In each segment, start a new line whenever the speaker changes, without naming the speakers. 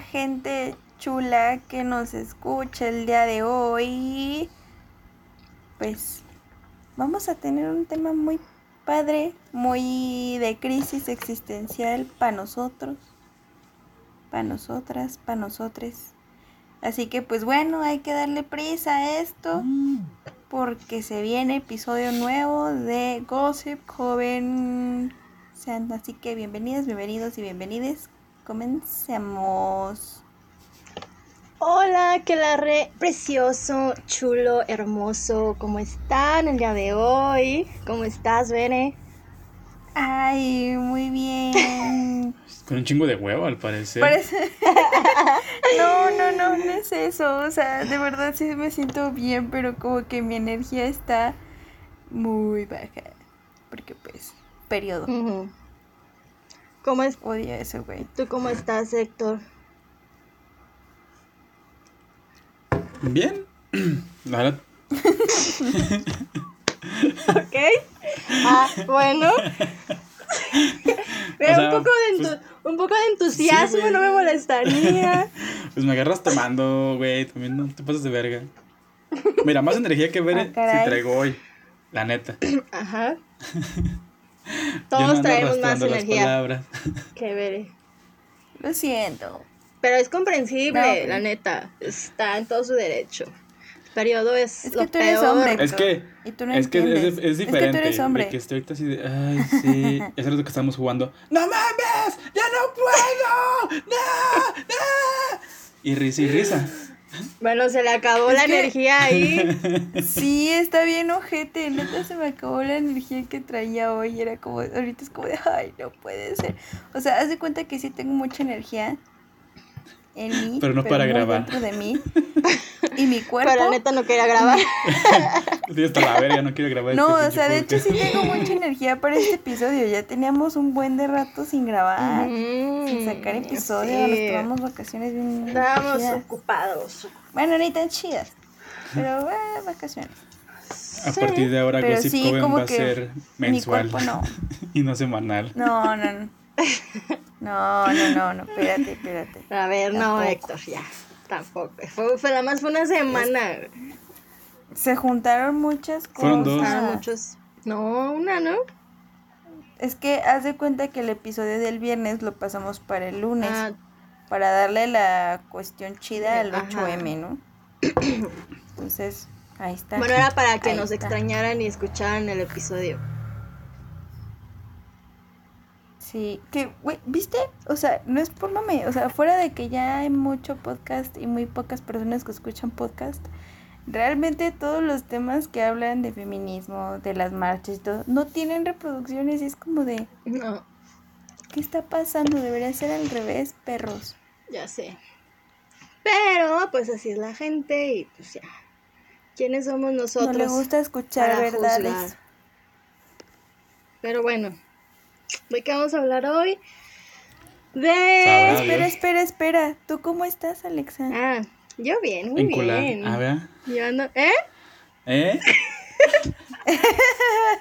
gente chula que nos escucha el día de hoy. Pues vamos a tener un tema muy padre, muy de crisis existencial para nosotros, para nosotras, para nosotres. Así que pues bueno, hay que darle prisa a esto porque se viene episodio nuevo de Gossip Joven. Así que bienvenidos, bienvenidos y bienvenides. Comencemos.
Hola, que la re precioso, chulo, hermoso. ¿Cómo están el día de hoy? ¿Cómo estás, Bene?
Ay, muy bien.
Con un chingo de huevo, al parecer.
Parece... no, no, no, no es eso. O sea, de verdad sí me siento bien, pero como que mi energía está muy baja. Porque pues, periodo.
¿Cómo es?
Odio eso, güey.
¿Tú cómo estás, Héctor?
Bien. La verdad,
¿Ok? Ah, bueno. Pero
O sea,
un, poco de
pues,
un poco de entusiasmo no me molestaría.
pues me agarras tomando, güey. También no te pasas de verga. Mira, más energía que ver
Ah,
si traigo hoy. La neta.
Ajá. Todos
no
traemos más energía
palabras.
que ver.
Lo siento.
Pero es comprensible,
No,
la neta. Está en todo su derecho. El periodo es,
Es
lo
que tú eres
peor.
hombre.
Es que,
Y tú no
es, que es, es
Es que tú
diferente.
eres hombre.
De que estoy ahorita así de, ay, sí. Eso es lo que estamos jugando. ¡No mames! ¡Ya no puedo! ¡No! ¡No! Y risa y risa.
Bueno, se le acabó
Es
la
que-
energía ahí.
Sí, está bien ojete. Neta se me acabó la energía que traía hoy. Era como, ahorita es como de, ay, no puede ser. O sea, haz de cuenta que sí tengo mucha energía en mí.
Pero no para grabar.
dentro de mí. Y mi cuerpo.
Pero la neta no quería grabar.
Hasta la verga, no quiero grabar
No,
este
o sea, de hecho sí tengo mucha energía para este episodio. Ya teníamos un buen de rato sin grabar,
Mm,
sin sacar episodio.
sí.
Nos tomamos vacaciones bien
Estábamos
chidas.
ocupados.
Bueno, ni tan chidas. Pero, eh, vacaciones.
A partir de ahora,
Pero
Gossip
sí,
Coven va a ser
mi
mensual
cuerpo no.
y no semanal.
No, no, no. No, no, no, no, espérate, espérate.
A ver, no. Héctor, ya. Tampoco. Fue, fue nada más fue una semana.
Se juntaron muchas cosas.
Fueron dos.
Fueron muchos. No, una, ¿no?
Es que haz de cuenta que el episodio del viernes lo pasamos para el lunes.
Ah,
Para darle la cuestión chida al
Ajá.
8M, ¿no? Entonces, ahí está.
bueno, era para que
Ahí
nos
está.
extrañaran y escucharan el episodio.
Sí, que, güey, ¿viste? O sea, no es por mame, o sea, fuera de que ya hay mucho podcast y muy pocas personas que escuchan podcast, realmente todos los temas que hablan de feminismo, de las marchas y todo, no tienen reproducciones y es como de,
No,
¿qué está pasando? Debería ser al revés, perros.
ya sé. Pero, pues así es la gente y pues ya. ¿Quiénes somos nosotros?
no le gusta escuchar verdades.
juzgar? Pero bueno, ¿de qué vamos a hablar hoy? De...
Sabrá
Espera,
Dios.
espera, espera. ¿Tú cómo estás, Alexa?
Ah, yo bien, muy bien.
A ver.
Yo ando- ¿Eh?
¿Eh?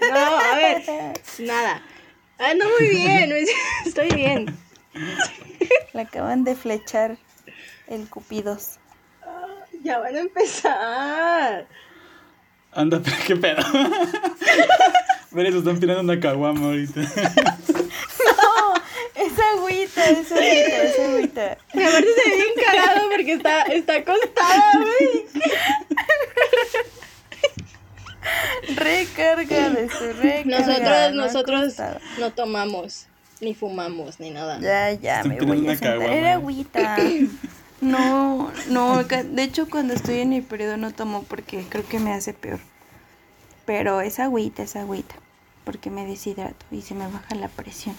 No, a ver, nada. Ando muy bien, estoy bien.
Le acaban de flechar el cupidos.
Ya van a empezar.
Anda, pero qué pedo. Mira, se están tirando una caguama ahorita.
Es agüita, es agüita, es agüita.
Y aparte se ve bien cagado porque está, está acostada, güey.
Recarga de su recarga.
Nosotros,
no
nosotros
acostada.
no tomamos, ni fumamos, ni nada.
Ya, ya,
Están
me voy a
una
sentar. Era agüita. No, no, de hecho cuando estoy en mi periodo no tomo porque creo que me hace peor. Pero es agüita, es agüita. Porque me deshidrato y se me baja la presión.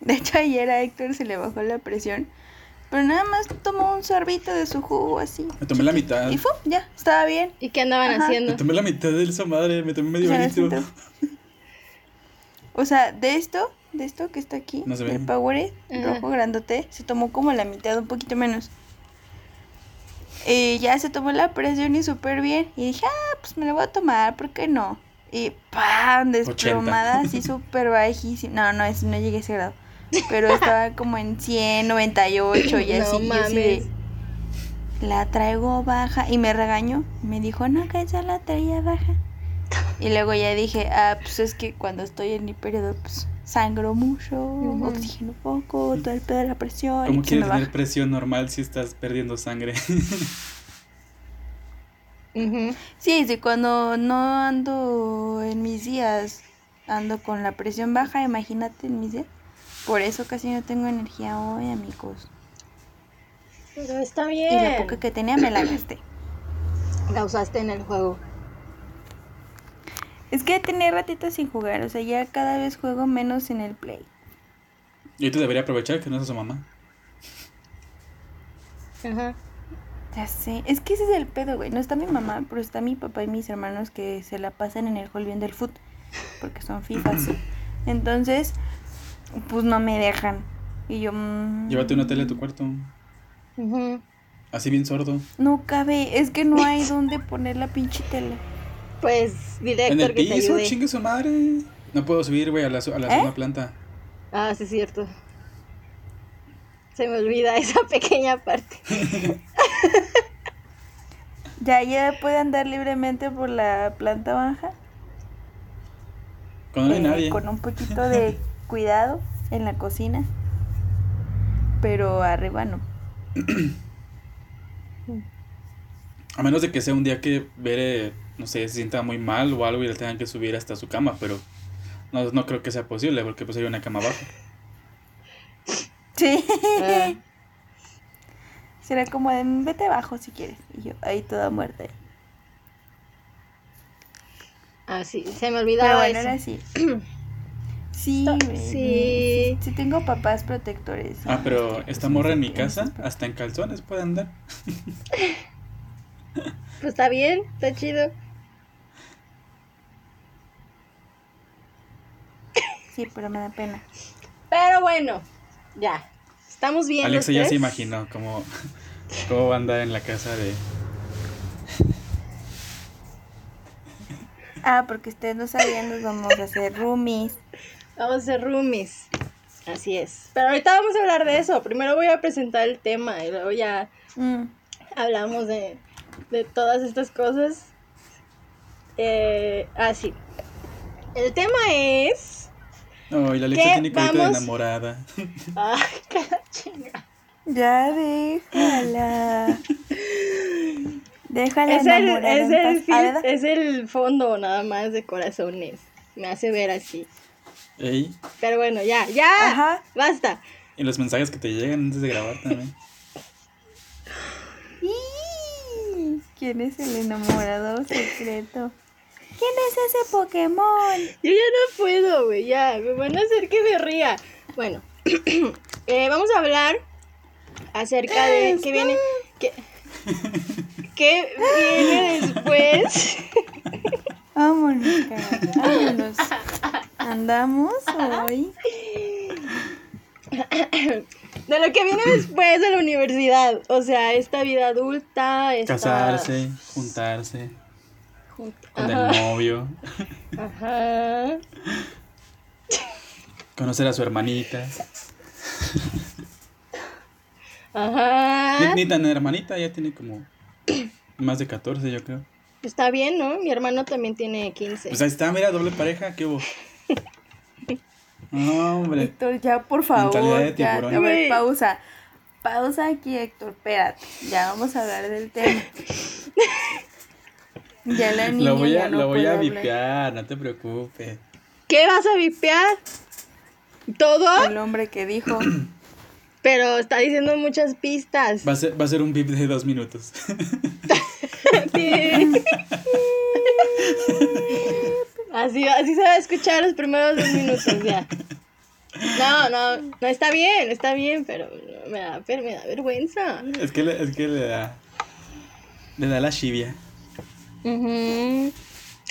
De hecho ayer a Héctor se le bajó la presión. Pero nada más tomó un sorbito de su jugo así.
Me tomé la mitad.
Y ¡fum! ya, estaba bien.
¿Y qué andaban
Ajá.
haciendo?
Me tomé la mitad de esa madre, me tomé medio litro.
O sea, de esto, de esto que está aquí,
No se ve.
del Powerade,
Ajá.
rojo grandote, se tomó como la mitad, un poquito menos. Y ya se tomó la presión y súper bien. Y dije, ah, pues me la voy a tomar, ¿por qué no? Y ¡pam! Desplomada, así súper bajísima. No, no, es- no llegué a ese grado. pero estaba como en 100, 98 y
No
así. y yo así de, la traigo baja y me regañó. Me dijo, no, que ya la traía baja. Y luego ya dije, ah, pues es que cuando estoy en mi periodo, pues sangro mucho,
Ujú.
oxigeno poco, todo el pedo de la presión.
¿Cómo quieres tener
baja.
presión normal si estás perdiendo sangre?
Ujú.
Sí, sí, cuando no ando en mis días, ando con la presión baja, imagínate en mis días. Por eso casi no tengo energía hoy, amigos.
Pero está
Y la
bien.
poca que tenía me la gasté.
La usaste en el juego.
Es que tenía ratitos sin jugar, o sea, ya cada vez juego menos en el play.
y tú deberías aprovechar que no es su mamá.
Ajá.
Ya sé, es que ese es el pedo, güey. No está mi mamá, pero está mi papá y mis hermanos que se la pasan en el hall viendo el foot, porque son fifas. Entonces, pues no me dejan. Y yo... mm,
Llévate una tele a tu cuarto.
Ujú.
Así bien sordo.
No cabe, es que no hay donde poner la pinche tele.
Pues dile a
En
Héctor
el
que te
piso,
ayude.
chingue su madre. No puedo subir, güey, a la, su- a la
¿Eh?
segunda planta.
Ah, sí es cierto. Se me olvida esa pequeña parte.
Ya, ya puede andar libremente por la planta baja.
Cuando no hay
eh,
nadie.
Con un poquito de cuidado en la cocina. Pero arriba no.
A menos de que sea un día que Bere, no sé, se sienta muy mal o algo y le tengan que subir hasta su cama, pero no, no creo que sea posible porque pues hay una cama abajo.
Sí.
Ah,
Será como de vete abajo si quieres. Y yo ahí toda muerta.
ah, sí, se me
Pero
olvidaba
bueno,
eso.
era así. Sí,
sí.
sí. Sí tengo papás protectores.
Ah, pero esta morra en mi casa, hasta en calzones puede andar.
Pues está bien, está chido.
Sí, pero me da pena.
Pero bueno, ya. Estamos bien.
Alexa ya se imaginó cómo, cómo va a andar en la casa de...
Ah, porque ustedes no sabían, nos vamos a hacer roomies.
Vamos a ser roomies. Así es. Pero ahorita vamos a hablar de eso. Primero voy a presentar el tema y luego ya
Mm.
hablamos de, de todas estas cosas. Eh, ah, sí. El tema es.
No, y la Alexa tiene carita de enamorada.
Ay, qué la chinga.
Ya déjala. Déjala
Es el,
enamorada
es, el, es el fondo nada más de corazones. Me hace ver así.
Ey,
Pero bueno, ya, ya.
Ajá.
Basta.
y los mensajes que te llegan antes de grabar también.
¿Quién es el enamorado secreto? ¿Quién es ese Pokémon?
Yo ya no puedo, güey, ya, me van a hacer que me ría. Bueno, eh, vamos a hablar acerca de qué viene, qué, qué viene después.
Vámonos, cara, vámonos. Andamos hoy.
De lo que viene después de la universidad, o sea, esta vida adulta, esta...
Casarse, juntarse,
Jun-
con
Ajá,
el novio,
ajá.
conocer a su hermanita.
Ajá.
Ni, ni tan hermanita, ya tiene como más de 14, yo creo.
Está bien, ¿no? Mi hermano también tiene 15.
Pues ahí está, mira, doble pareja, ¿qué hubo? No, hombre.
Héctor, ya por favor.
De
Ya, a ver, pausa. Pausa aquí, Héctor. Espérate. Ya vamos a hablar del tema. Ya la niña
Lo voy
ya
a,
no
lo voy a vipear, no te preocupes.
¿Qué vas a vipear? ¿Todo?
El hombre que dijo.
Pero está diciendo muchas pistas.
Va a ser, va a ser un vip de dos minutos.
Sí. así, así se va a escuchar los primeros dos minutos ya. No, no, no está bien, está bien, pero me da, pero me da vergüenza.
es, que le, es que le da. Le da la chivia.
Ujú.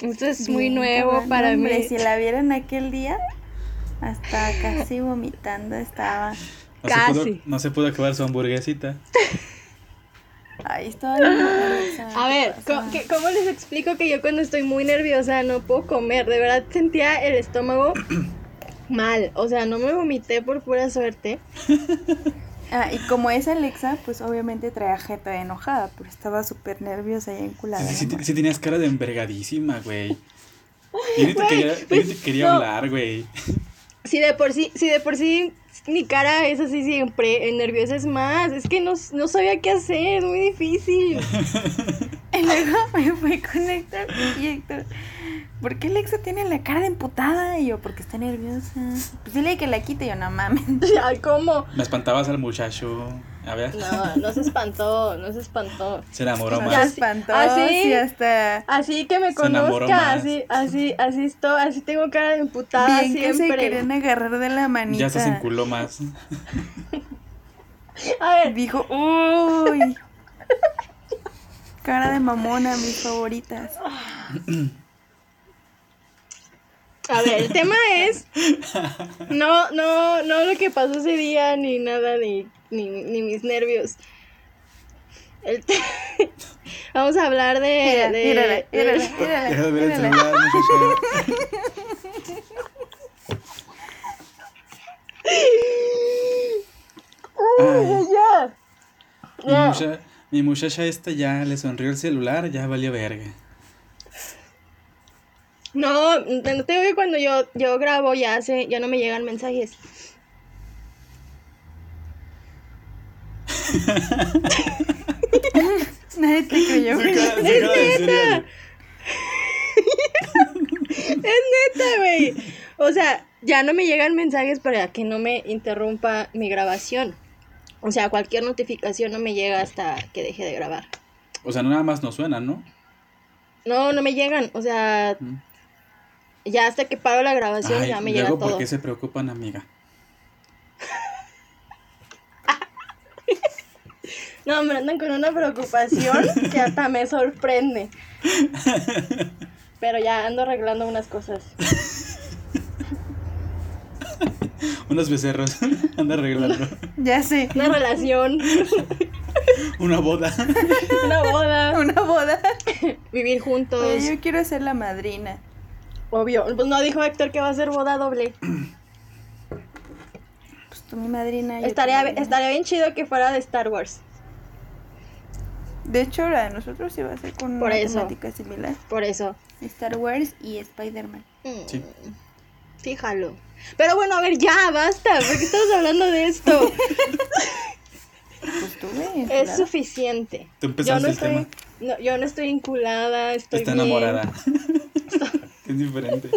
Esto es muy
Bien,
nuevo para
hombre,
mí.
Si la vieron aquel día, hasta casi vomitando estaba.
No se, pudo,
Casi.
no se pudo acabar su hamburguesita.
Ahí estaba. bien nerviosa,
A
¿qué
ver, cómo les explico que yo cuando estoy muy nerviosa no puedo comer? De verdad sentía el estómago mal. O sea, no me vomité por pura suerte.
Ah, y como es Alexa, pues obviamente traía jeta enojada, pero estaba súper nerviosa y enculada.
Sí, sí, sí, tenías cara de envergadísima, güey. Yo ni te quería,
pues,
ni te quería
no.
hablar, güey.
Si de por sí, si de por sí mi cara es así siempre, eh, nerviosa es más. Es que no, no sabía qué hacer, es muy difícil.
Y luego me fui con Héctor y Héctor, ¿por qué Alexa tiene la cara de emputada? Y yo, porque está nerviosa. Pues dile que la quite y yo, no mames.
Ay, ¿cómo?
Me espantabas al muchacho. A ver,
No, no se espantó, no se espantó.
se enamoró más.
se espantó,
¿Ah, sí?
hasta...
Así que me
Se enamoró
conozca,
más.
así, así, así estoy, así tengo cara de emputada
Bien que se
siempre.
querían agarrar de la manita.
Ya se enculó más.
A ver,
Dijo, uy. Cara de mamona, mis favoritas.
a ver, el tema es no, no, no lo que pasó ese día ni nada ni, ni, ni mis nervios. El te- Vamos a hablar de,
Mira,
de-
mírala,
de-
mírala, mírala,
Deja de ver el celular, muchacho. Ay,
ya.
mi, mucha- mi muchacha esta ya le sonrió el celular, ya valió verga.
No, no tengo que cuando yo, yo grabo ya se, ya no me llegan mensajes.
Nadie te creyó.
Su cara- su cara de cereal.
Es neta, güey. O sea, ya no me llegan mensajes para que no me interrumpa mi grabación. O sea, cualquier notificación no me llega hasta que deje de grabar.
O sea, no nada más no suena, ¿no?
No, no me llegan. O sea,
Mm.
ya hasta que paro la grabación
Ay,
ya me llega todo.
¿por qué se preocupan, amiga?
No, me andan con una preocupación que hasta me sorprende. Pero ya ando arreglando unas cosas.
Unos becerros. Anda arreglando.
Ya sé.
Una relación,
Una boda.
una boda,
Una boda.
vivir juntos.
Oye, yo quiero ser la madrina.
Obvio. Pues no dijo Héctor que va a ser boda doble.
Pues tú mi madrina.
Estaría,
madrina.
estaría bien chido que fuera de Star Wars.
De hecho, la de nosotros iba a ser con
Por
una
eso.
temática similar.
Por eso.
Star Wars y Spider-Man.
Mm,
Sí.
Fíjalo. Pero bueno, a ver, ya, basta. ¿Por qué estamos hablando de esto?
Pues tuve.
es
claro.
suficiente.
Tú
Yo no
el
estoy,
tema.
no, yo no estoy inculada, estoy
Está
bien.
enamorada. es diferente.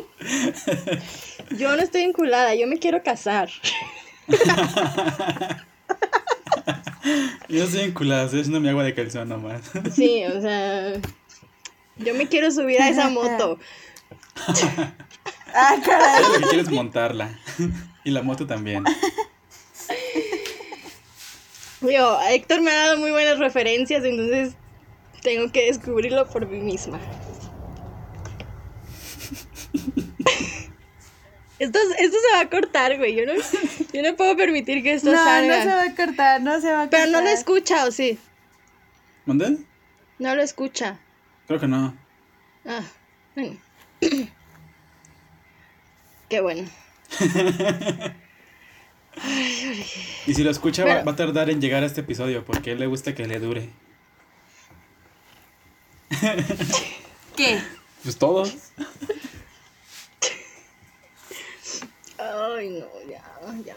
Yo no estoy inculada, yo me quiero casar.
Yo estoy enculada, estoy haciendo mi agua de calzón nomás.
Sí, o sea, yo me quiero subir a esa moto.
Ah, caray.
Lo que quiero es montarla. Y la moto también.
Digo, Héctor me ha dado muy buenas referencias, entonces tengo que descubrirlo por mí misma. Esto, esto se va a cortar, güey. Yo no, yo no puedo permitir que esto
No,
salga.
no se va a cortar, no se va a cortar.
Pero no lo escucha, ¿o sí?
¿Mandé?
No lo escucha.
Creo que no.
Ah, bueno. Qué bueno.
Y si lo escucha, va,
Pero-
va a tardar en llegar a este episodio porque a él le gusta que le dure.
¿Qué?
Pues todos.
Ay, no, ya, ya.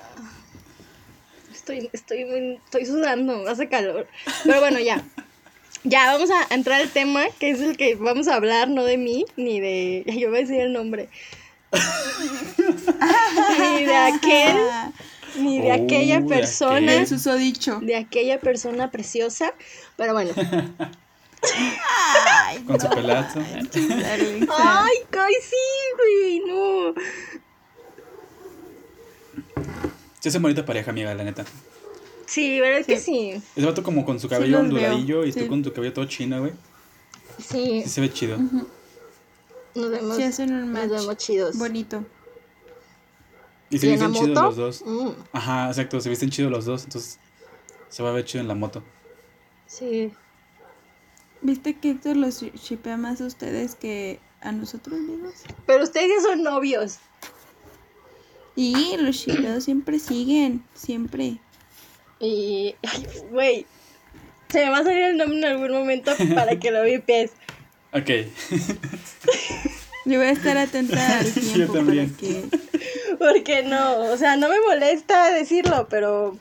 Estoy, estoy, muy- estoy sudando, hace calor. Pero bueno, ya. Ya, vamos a entrar al tema, que es el que vamos a hablar, no de mí, ni de... Yo voy a decir el nombre. ni de aquel, ni de
Oh,
aquella
de
persona,
aquel.
El susodicho.
de aquella persona preciosa. Pero bueno.
Ay,
Con su pelazo.
Ay, ay, sí, güey, no.
Sí, es bonita pareja, amiga, la neta.
Sí, ¿verdad que sí?
Ese vato como con su cabello
veo,
onduladillo y
sí.
tú con tu cabello todo chino, güey.
Sí,
Sí se ve chido.
nos vemos,
Sí, hacen un
nos vemos chidos.
bonito.
Y se
¿Y
visten chidos los dos.
Mm,
Ajá, exacto, se visten chidos los dos, entonces se va a ver chido en la moto.
sí.
¿Viste que Héctor los shipea más a ustedes que a nosotros mismos?
Pero ustedes ya son novios.
Y los shipeados siempre siguen, siempre.
Y, ay, güey, se me va a salir el nombre en algún momento para que lo vipes.
Ok.
Yo voy a estar atenta al tiempo
Yo también.
para que...
Porque no, o sea, no me molesta decirlo, pero...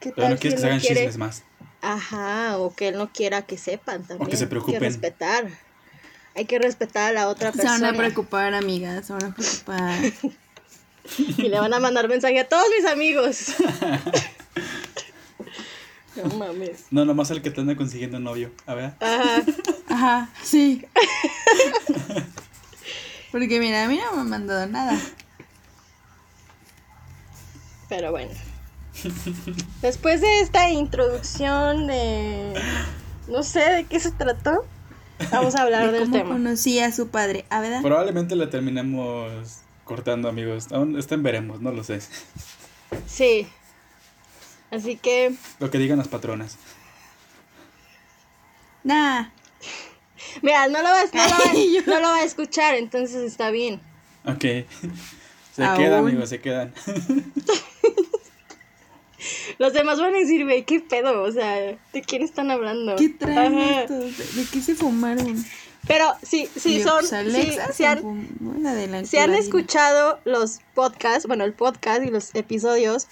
¿qué
Pero no quieres que se hagan
quiere-
chismes más.
Ajá, o que él no quiera que sepan también.
que se
Hay
preocupen.
que respetar. Hay que respetar a la otra
Se van
persona.
a preocupar, amigas, se van a preocupar.
Y le van a mandar mensaje a todos mis amigos. no mames.
No, nomás el que te anda consiguiendo novio. A ver.
Ajá.
Ajá, sí. Porque mira, a mí no me han mandado nada.
Pero bueno. Después de esta introducción de... No sé de qué se trató. Vamos a hablar
De
del
cómo
tema.
conocí a su padre. ¿A verdad?
Probablemente la terminemos cortando, amigos. Aún está en veremos, no lo sé.
Sí. Así que...
Lo que digan las patronas.
Nah.
Mira, no lo, vas, no, lo va,
yo-
no lo va a escuchar, entonces está bien.
Ok. Se
Aún.
quedan, amigos, se quedan.
Los demás van a decir, güey, ¿qué pedo? O sea, ¿de quién están hablando?
¿Qué traen estos? ¿De, de qué se fumaron?
Pero sí, sí son...
pues, Alexa
sí
se
han, han escuchado los podcasts, bueno, el podcast y los episodios,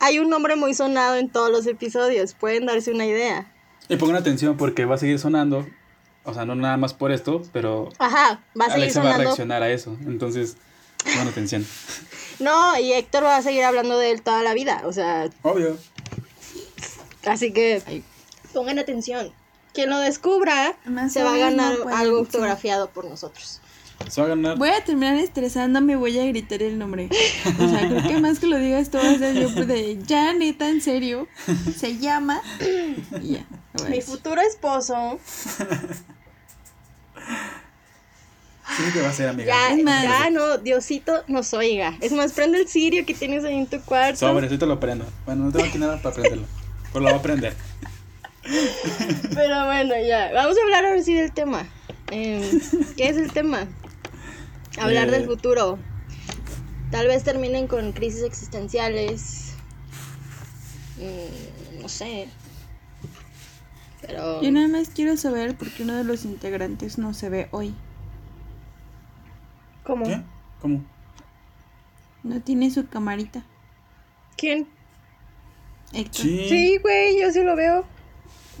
hay un nombre muy sonado en todos los episodios. Pueden darse una idea.
Y pongan atención porque va a seguir sonando. O sea, no nada más por esto, pero
Ajá, va a seguir
Alexa va a reaccionar a eso. Entonces, pongan atención.
No, y Héctor va a seguir hablando de él toda la vida. O sea,
Obvio.
así que pongan atención. Quien lo descubra
Más
se va a ganar
no
algo
sí.
autografiado por nosotros.
Se va a ganar.
Voy a terminar estresándome y voy a gritar el nombre. O sea, creo que más que lo digas tú vas a ser yo de ya neta, en serio. Se llama. Y ya.
Mi futuro esposo.
Sí, que va a ser, amiga.
Ya,
Es más-
ya no, Diosito nos oiga. Es más, prende el cirio que tienes ahí en tu cuarto.
Sobre, ahorita lo prendo. Bueno, no tengo aquí nada para prenderlo. Pero lo voy a prender.
Pero bueno, ya. Vamos a hablar ahora sí del tema. Em, ¿Qué es el tema? Hablar
Eh.
del futuro. Tal vez terminen con crisis existenciales. Mm, no sé. Pero.
Yo nada más quiero saber por qué uno de los integrantes no se ve hoy.
¿Cómo?
¿Qué? ¿Cómo?
No tiene su camarita.
¿Quién?
Héctor.
Sí.
Sí, güey, yo sí lo veo.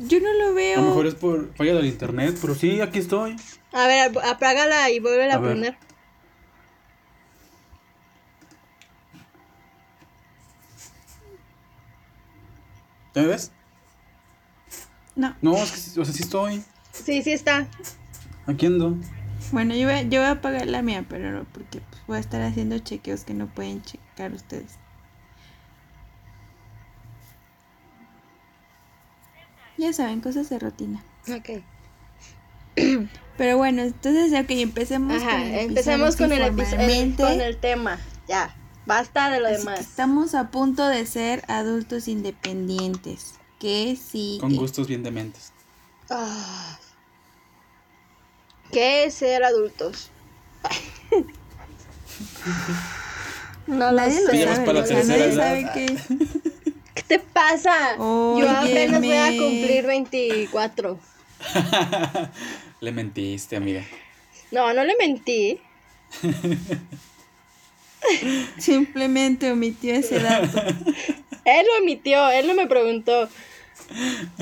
Yo no lo
A
veo.
lo mejor es por falla del internet, pero sí, aquí estoy.
A ver, ap- apágala y vuelve a
A ver.
prender.
¿Ya me ves?
No.
No, es que, sí- o sea, sí estoy.
Sí, sí está.
Aquí ando.
Bueno, yo voy, a- yo voy a apagar la mía, pero no, porque pues, voy a estar haciendo chequeos que no pueden checar ustedes. Ya saben, cosas de rutina.
Ok.
Pero bueno, entonces, ok, empecemos con
Ajá,
el
empecemos con el, con el tema. Ya. Basta de lo
así que
demás.
estamos a punto de ser adultos independientes. ¿Qué sigue?
Con gustos bien dementes.
Ah. ¿Qué es ser adultos? no lo
Nadie lo sabe,
para la
o sea,
tercera
nadie
edad.
sabe qué.
¿Qué te pasa? Yo apenas voy a cumplir 24.
Le mentiste, amiga.
No, no le mentí.
Simplemente omitió ese dato.
Él lo emitió, él no me preguntó.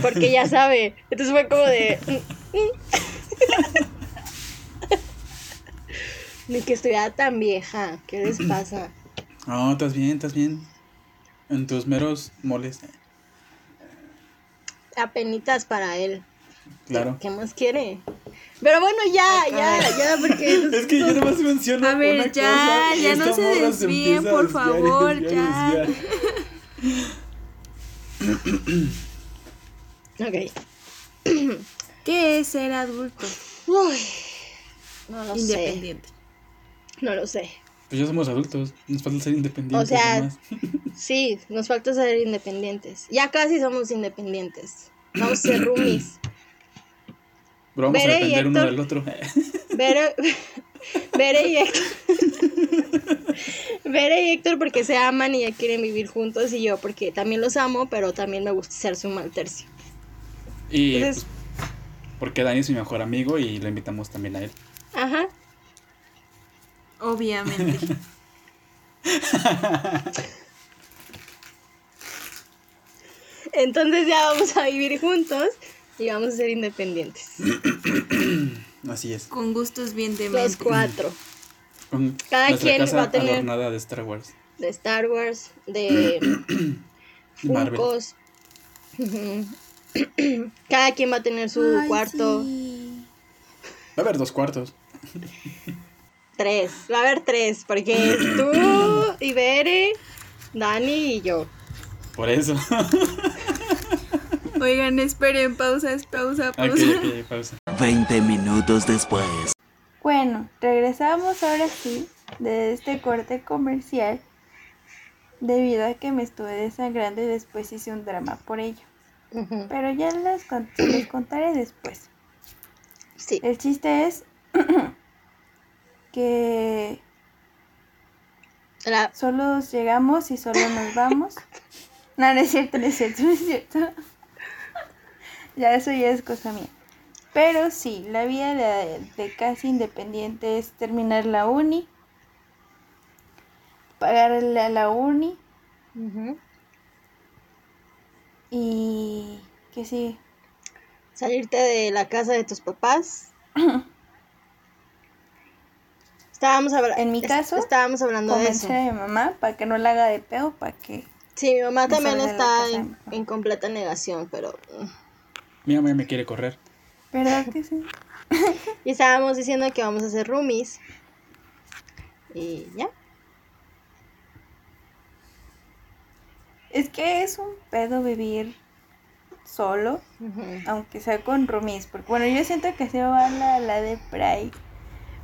Porque ya sabe. Entonces fue como de. mm, mm. Ni que estuviera tan vieja. ¿Qué les pasa?
No, estás bien, estás bien. En tus meros moles.
Apenitas para él.
Claro.
¿Qué más quiere? Pero bueno, ya, ya, ya, porque.
Es que yo nomás menciono.
A ver,
una
ya,
cosa
ya no se desvíen, por
desviar
favor,
desviar
ya.
desviar.
Ok.
¿Qué es ser adulto
Uy, no lo sé.
independiente?
No lo sé.
Pues ya somos adultos. Nos falta ser independientes.
O sea,
nomás.
Sí, nos falta ser independientes. Ya casi somos independientes. Vamos a ser roomies.
Pero vamos
Bere
a depender uno del otro.
Vero, Bere y Héctor. Bere y Héctor porque se aman y ya quieren vivir juntos y yo porque también los amo, pero también me gusta ser su mal tercio.
Y
Entonces-
pues, porque Dani es mi mejor amigo y lo invitamos también a él.
Ajá.
Obviamente.
Entonces ya vamos a vivir juntos y vamos a ser independientes.
Así es.
Con gustos bien
Los
dementes.
cuatro.
Con
Cada quien
casa
va a tener-
adornada de Star Wars.
De Star Wars, de. Funkos. Cada quien va a tener su
Ay,
cuarto.
sí.
Va a haber dos cuartos.
Tres. Va a haber tres, porque es tú, Ibere, Dani y yo.
Por eso.
Oigan, esperen, pausa,
ok,
pausa.
pausa.
20 minutos después.
Bueno, regresamos ahora sí de este corte comercial debido a que me estuve desangrando y después hice un drama por ello. Pero ya les, los contaré después.
Sí.
El chiste es que
La-
solo llegamos y solo nos vamos. No, no es cierto, no es cierto, no es cierto. ya eso ya es cosa mía. Pero sí, la vida de, de casi independiente es terminar la uni, pagarle a la uni y que sí,
Salirte de la casa de tus papás. Estábamos hablando.
En mi caso,
estábamos hablando de eso.
convencer a mi mamá para que no la haga de pedo, para que...
Sí, mi mamá también está en, completa negación, pero. mm.
Mi mamá me quiere correr.
¿Verdad que sí?
Y estábamos diciendo que vamos a hacer roomies. Y ya.
Es que es un pedo vivir solo, aunque sea con roomies, porque bueno, yo siento que se va la, la de Pride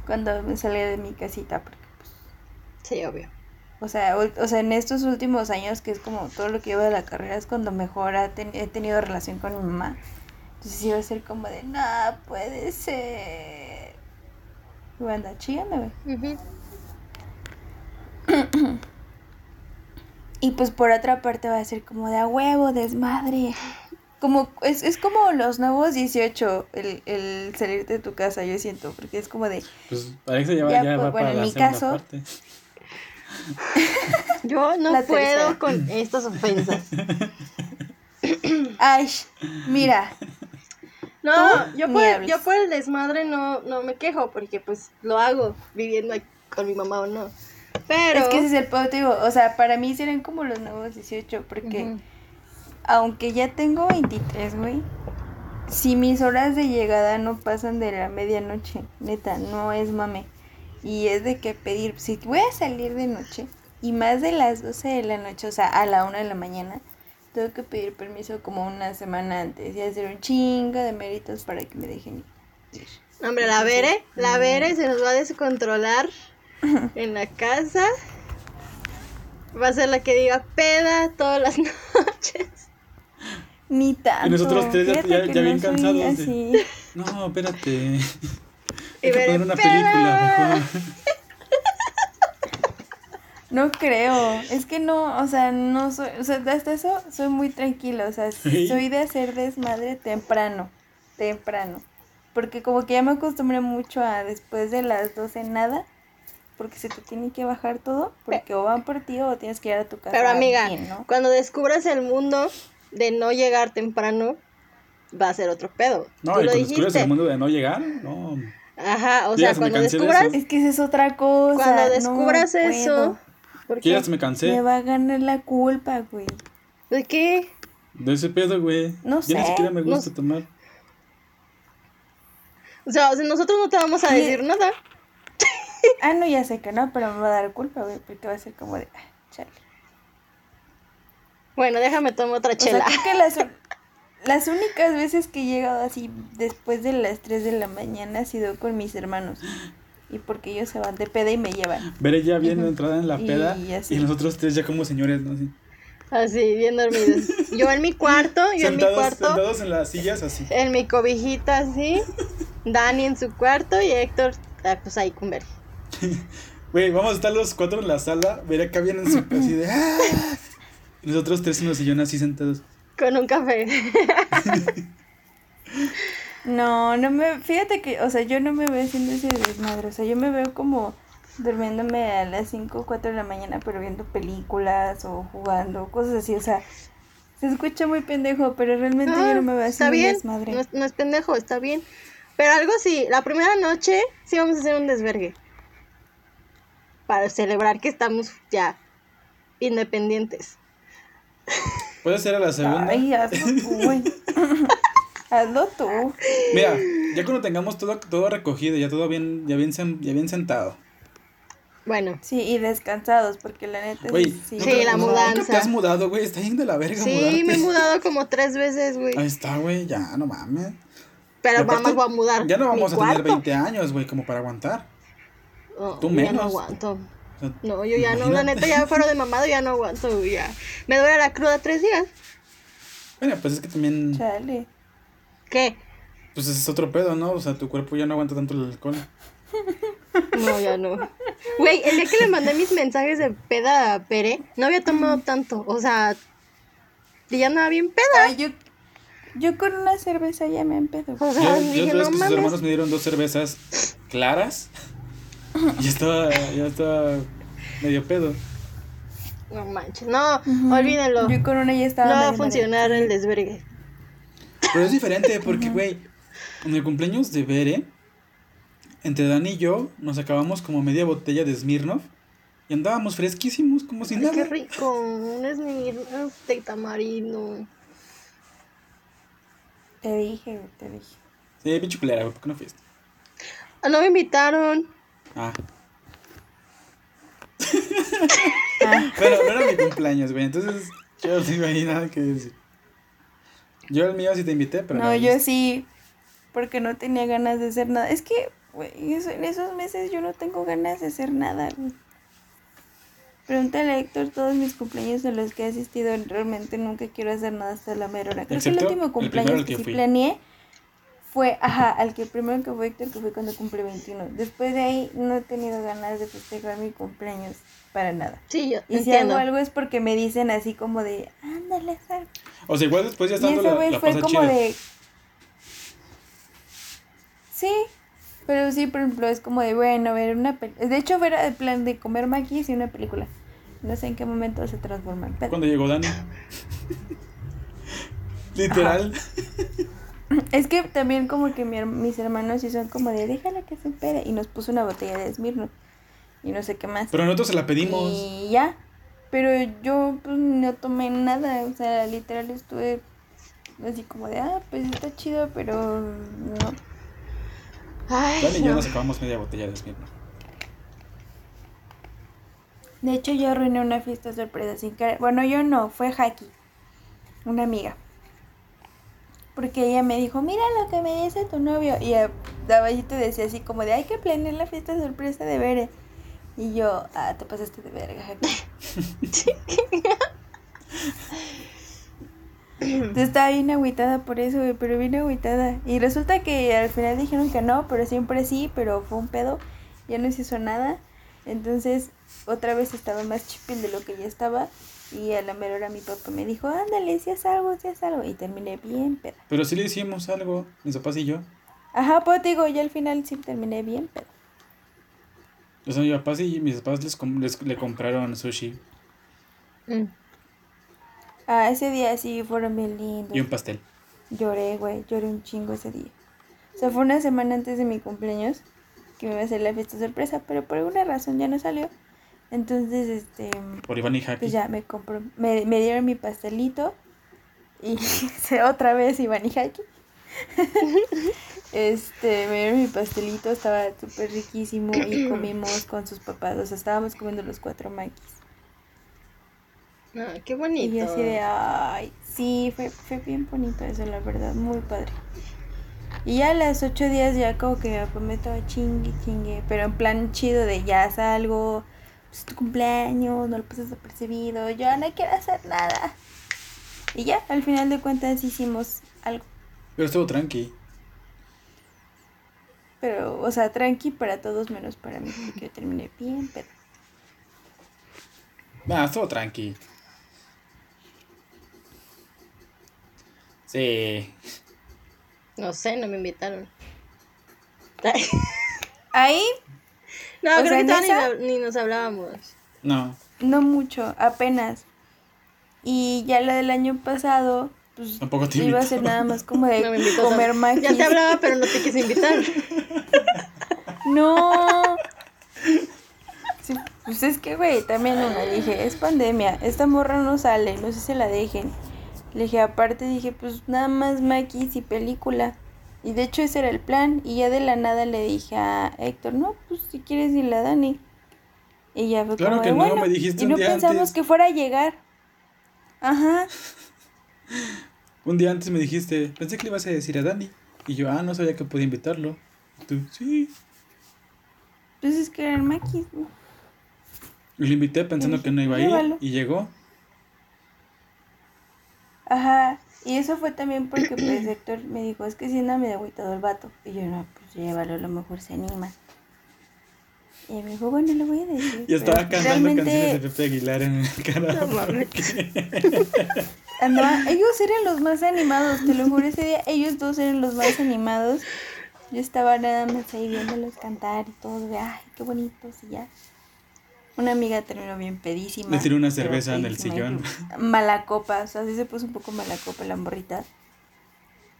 cuando me salí de mi casita, porque pues,
Sí, obvio.
o sea, o sea, en estos últimos años, que es como todo lo que llevo de la carrera, es cuando mejor ha ten- he tenido relación con mi mamá. Entonces iba a ser como de, no puede ser. Y voy a andar chillando, güey.
Ujú.
Y pues por otra parte va a ser como de a huevo, desmadre. Como, es, es como los nuevos 18, el, el salir de tu casa, yo siento, porque es como de,
Pues Alexa ya,
Ya,
ya
pues,
va
bueno,
para
en
la
mi caso-
parte.
Yo no
La
puedo
tercera.
con estas ofensas.
ay, mira,
No,
Tú
yo por,
hables.
yo por el desmadre no, no me quejo, porque pues lo hago viviendo aquí con mi mamá o no. Pero.
es que ese es el digo, o sea, para mí serían como los nuevos 18, porque. Aunque ya tengo 23, güey, si mis horas de llegada no pasan de la medianoche, neta, no es mame. Y es de que pedir, si voy a salir de noche y más de las 12 de la noche, o sea, a la 1 de la mañana, tengo que pedir permiso como una semana antes y hacer un chingo de méritos para que me dejen ir.
Hombre, la Bere, la Bere se nos va a descontrolar en la casa. Va a ser la que diga peda todas las noches.
Ni tanto.
nosotros tres ya- ya- ya bien
soy
cansados de-. No, espérate.
Y
Hay que
ver,
poner una película mejor.
No creo, es que no, o sea, no soy, o sea, hasta eso soy muy tranquila, o sea,
Sí.
soy de hacer desmadre temprano, temprano, porque como que ya me acostumbré mucho a después de las 12 nada, porque se te tiene que bajar todo, porque o van por ti o tienes que ir a tu casa.
Pero amiga,
bien, ¿no?
cuando descubras el mundo de no llegar temprano, va a ser otro pedo.
No,
Tú
y
lo
cuando descubres el mundo de no llegar, no.
Ajá, o sea,
se
cuando descubras,
eso.
Es que esa es otra cosa.
cuando descubras eso, ¿por
Que
qué?
ya me cansé
Me va a ganar la culpa, güey.
¿De qué?
de ese pedo, güey.
No
Ya ni
sé,
siquiera me gusta
sé.
tomar.
O sea, o sea, nosotros no te vamos a
¿Qué?
decir nada.
Ah, no, ya sé que no, pero me va a dar culpa, güey, porque va a ser como de, ah, chale.
Bueno, déjame tomar otra
O sea,
chela.
creo que las, las únicas veces que he llegado así después de las 3 de la mañana ha sido con mis hermanos. Y porque ellos se van de peda y me llevan.
Veré ya bien entrada en la
Y
peda.
así.
Y nosotros tres ya como señores, ¿no? Así.
Así, bien dormidos. Yo en mi cuarto, yo en mi cuarto,
sentados en las sillas así.
en mi cobijita así. Dani en su cuarto y Héctor estar pues ahí con.
Güey, vamos a estar los cuatro en la sala, ver acá vienen su así de ¡ah! Y nosotros tres en los sillones así sentados.
Con un café.
No, no me. Fíjate que, o sea, yo no me veo haciendo ese desmadre. O sea, yo me veo como durmiéndome a las 5 o 4 de la mañana, pero viendo películas o jugando, cosas así. O sea, se escucha muy pendejo, pero realmente yo no me veo
Ah,
haciendo un desmadre.
No, es- no es pendejo, está bien. Pero algo sí, la primera noche sí vamos a hacer un desvergue. Para celebrar que estamos ya independientes.
¿Puede ser a la segunda?
Ay, hazlo tú, güey. hazlo tú.
Mira, ya cuando tengamos todo, todo recogido, ya todo bien, ya bien, ya bien sentado.
Bueno,
Sí, y descansados, porque la neta
Güey,
sí.
¿nunca-
Sí, la mudanza.
te has mudado, güey? Está yendo de la verga
sí,
mudarte.
me he mudado como tres veces, güey.
Ahí está, güey, ya, no mames.
Pero
aparte,
vamos a mudar.
Ya no vamos a tener
cuarto.
20 años, güey, como para aguantar.
No,
Tú
Ya no
menos.
aguanto. No, yo ya no, la neta ya fuera de mamado ya no aguanto, güey, ya. Me duele la cruda tres días.
Bueno, pues es que también,
Chale.
¿Qué?
pues ese es otro pedo, ¿no? O sea, tu cuerpo ya no aguanta tanto el alcohol.
No, ya no. Güey, el día que le mandé mis mensajes de peda a Pere, no había tomado tanto. O sea, ya andaba bien peda.
Ay, yo, yo con una cerveza ya me empedo.
O
Yo,
sea,
yo
dije, no
que sus hermanos me dieron dos cervezas claras. Y ya estaba, ya estaba medio pedo.
No manches, no, olvídenlo.
Yo con una ya estaba.
No va a funcionar el desvergue.
Pero es diferente porque, güey, en el cumpleaños de Bere, entre Dani y yo nos acabamos como media botella de Smirnoff y andábamos fresquísimos, como sin
Ay,
nada.
qué rico. Un Smirnoff de tamarindo.
Te dije, te dije.
Sí, pinche culera, ¿por qué no fuiste?
No me invitaron.
Ah.
Ah.
Pero no era mi cumpleaños, güey, entonces yo no ahí nada que decir. Yo el mío sí te invité, pero
No,
no
yo sí, porque no tenía ganas de hacer nada. Es que, güey, eso- en esos meses yo no tengo ganas de hacer nada, güey. Pregúntale a Héctor todos mis cumpleaños a los que he asistido. Realmente nunca quiero hacer nada hasta la mera hora. Creo que
Excepto
el último cumpleaños que,
que
sí planeé fue, ajá, al que primero que fue Héctor, que fue cuando cumplí 21. Después de ahí no he tenido ganas de festejar mi cumpleaños para nada.
Sí, yo
Y si
entiendo.
hago algo es porque me dicen así como de, ándale, sal.
O sea, igual después ya
Y
estando
esa
la,
vez
la
fue
pasa
como
chida.
de. Sí, pero sí, por ejemplo, es como de, bueno, ver una película. De hecho, era el plan de comer maquis y una película. No sé en qué momento se transforma en pedo.
Cuando llegó Dani. Literal.
Es que también como que mi mis hermanos sí son como de, déjala que se empede. Y nos puso una botella de Smirnoff. Y no sé qué más.
Pero nosotros se la pedimos.
Y ya. Pero yo pues no tomé nada. O sea, literal estuve así como de, ah, pues está chido, pero no.
Ay,
Dani y yo
no.
nos acabamos media botella de Smirnoff.
De hecho, yo arruiné una fiesta sorpresa sin querer. Bueno, yo no, fue Haki, una amiga. Porque ella me dijo, mira lo que me dice tu novio. Y de abajito decía así como de, hay que planear la fiesta sorpresa de Bere. Y yo, ah, te pasaste de verga. Yo estaba bien agüitada por eso, güey, pero bien agüitada. Y resulta que al final dijeron que no, pero siempre sí, pero fue un pedo. Ya no se hizo nada. Entonces, otra vez estaba más chipil de lo que ya estaba. Y a la mera hora mi papá me dijo, ándale, si haz algo, si haz algo. Y terminé bien pedo.
Pero sí le hicimos algo, mis papás y yo.
Ajá, pues te digo, ya al final sí terminé bien pedo.
O sea, mis papás y mis papás les, com- les- le compraron sushi
Mm.
Ah, ese día sí fueron bien lindos.
y un pastel.
Lloré, güey, lloré un chingo ese día. O sea, fue una semana antes de mi cumpleaños que me iba a hacer la fiesta sorpresa, pero por alguna razón ya no salió. Entonces, este,
Por Iván y Happy.
pues ya me compró, me, me dieron mi pastelito y se- otra vez Iván y Haki. Este, me dieron mi pastelito, estaba súper riquísimo y comimos con sus papás, o sea, estábamos comiendo los cuatro maquis.
Ah, qué
Y
bonito.
yo así de, ay, sí, fue, fue bien bonito eso, la verdad, muy padre. Y ya a los ocho días ya como que mi papá me estaba chingue, chingue, pero en plan chido de ya salgo, es tu cumpleaños, no lo pases desapercibido, yo no quiero hacer nada. Y ya, al final de cuentas hicimos algo.
Pero estuvo tranqui.
Pero, o sea, tranqui para todos menos para mí, porque yo terminé bien, pero...
Ah, estuvo tranqui. Sí.
No sé, no me invitaron.
Ahí,
No,
O
creo
sea,
que todavía
esa-
ni, ni nos hablábamos.
No.
no mucho, apenas. Y ya la del año pasado, pues
Tampoco te
iba a ser nada más como de
No
comer maquis.
Ya te hablaba, pero no te quise invitar.
No. Sí, pues es que, güey, también una dije, es pandemia, esta morra no sale, no sé si la dejen. Le dije, aparte dije, pues nada más maquis y película. Y de hecho ese era el plan. Y ya de la nada le dije a Héctor, no, pues si quieres ir la Dani. Y ya fue
Claro
como
que
de,
no,
bueno.
me dijiste
y
un
no
día
pensamos
antes.
que fuera a llegar. Ajá.
Un día antes me dijiste, pensé que le ibas a decir a Dani. Y yo, ah, no sabía que podía invitarlo. Y tú, sí.
Pues es que era el maquis, ¿no?
Y lo invité pensando que no iba a ir.
Llévalo.
Y llegó.
Ajá, y eso fue también porque pues Héctor me dijo, es que si anda medio agüitado el vato. Y yo, no, pues llévalo, a lo mejor se anima. Y me dijo, bueno, le voy a decir.
Y estaba cantando canciones de
realmente
Pepe Aguilar en el canal.
No mames.
andaba- ellos eran los más animados, te lo juro, ese día ellos dos eran los más animados. Yo estaba nada más ahí viéndolos cantar y todo, de, ay, qué bonitos y ya. Una amiga terminó bien pedísima.
Le tiró una cerveza en el sillón.
Mala copa, o sea, sí se puso un poco mala copa la morrita.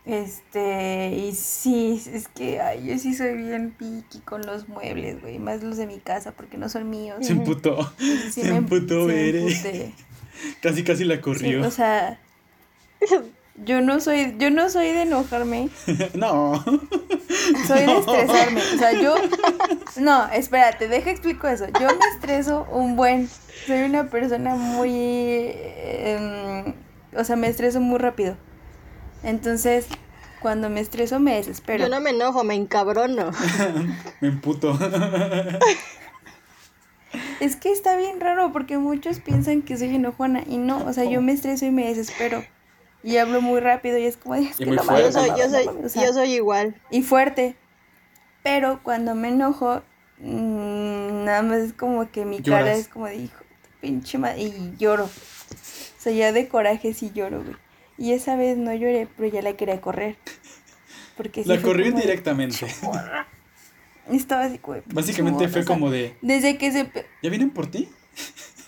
Este, y sí, es que, ay, yo sí soy bien piqui con los muebles, güey, más los de mi casa porque no son míos.
Se emputó.
Sí
Se
me-
emputó, Bere. Casi, casi la
Sí,
corrió.
o sea, yo no soy, yo no soy de enojarme,
no.
soy de estresarme. O sea, yo, no, espérate, deja explico eso. Yo me estreso un buen, soy una persona muy, em, o sea, me estreso muy rápido. Entonces, cuando me estreso me desespero.
Yo no me enojo, me encabrono.
Me emputo.
Es que está bien raro porque muchos piensan que soy enojona y no, o sea, yo me estreso y me desespero. Y hablo muy rápido y es como, es que no
Yo
mames,
soy,
no
yo soy,
no mames, o sea,
yo soy igual.
y fuerte. Pero cuando me enojo, mm, nada más es como que mi cara es como de hijo, pinche madre, y lloro. O sea, ya de coraje sí lloro, güey. Y esa vez no lloré, pero ya la quería correr. Porque sí
La corrió
como de- estaba así como de,
Básicamente fue
o sea,
como de,
Desde que se...
¿ya vienen por ti?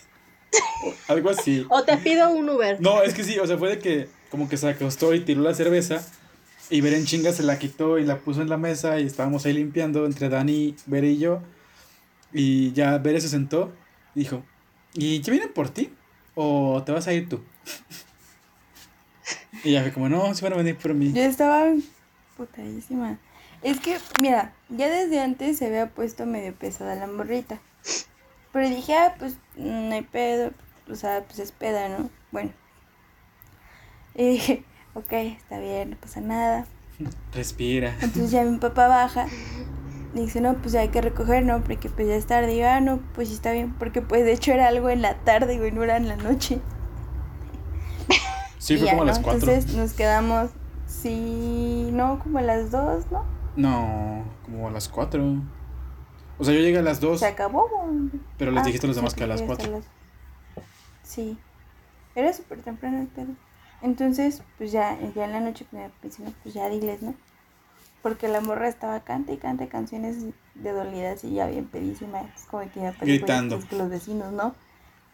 Algo así.
O te pido un Uber.
No, es que sí, o sea, fue de que como que se acostó y tiró la cerveza y Beren chinga se la quitó y la puso en la mesa y estábamos ahí limpiando entre Dani, Bere y yo. Y ya Bere se sentó y dijo, ¿y ya vienen por ti? ¿O te vas a ir tú? Y ya fue como, no, se van a venir por mí.
Yo estaba putadísima. Es que, mira, ya desde antes se había puesto medio pesada la morrita. Pero dije, ah, pues no hay pedo. O sea, pues es peda, ¿no? Bueno. Y dije, ok, está bien, no pasa nada.
Respira.
Entonces ya mi papá baja. Y dice, no, pues ya hay que recoger, ¿no? Porque pues ya es tarde. Y yo, ah, no, pues sí está bien. Porque pues de hecho era algo en la tarde, güey, no era en la noche.
Sí,
Y
fue
ya,
como a
¿no?
las cuatro.
Entonces nos quedamos, sí, no, como a las dos, ¿no?
No, como a las cuatro. O sea, yo llegué a las dos,
Se acabó. güey.
pero les
Ah,
dijiste a los demás que a las
sí, hasta
cuatro.
las- Sí. Era súper temprano el pedo. Entonces, pues ya, ya en la noche me pensé, no, pues ya diles, ¿no? Porque la morra estaba canta y canta canciones de dolidas y ya bien pedísima. Es como que ya
Gritando.
pues, que los vecinos, ¿no?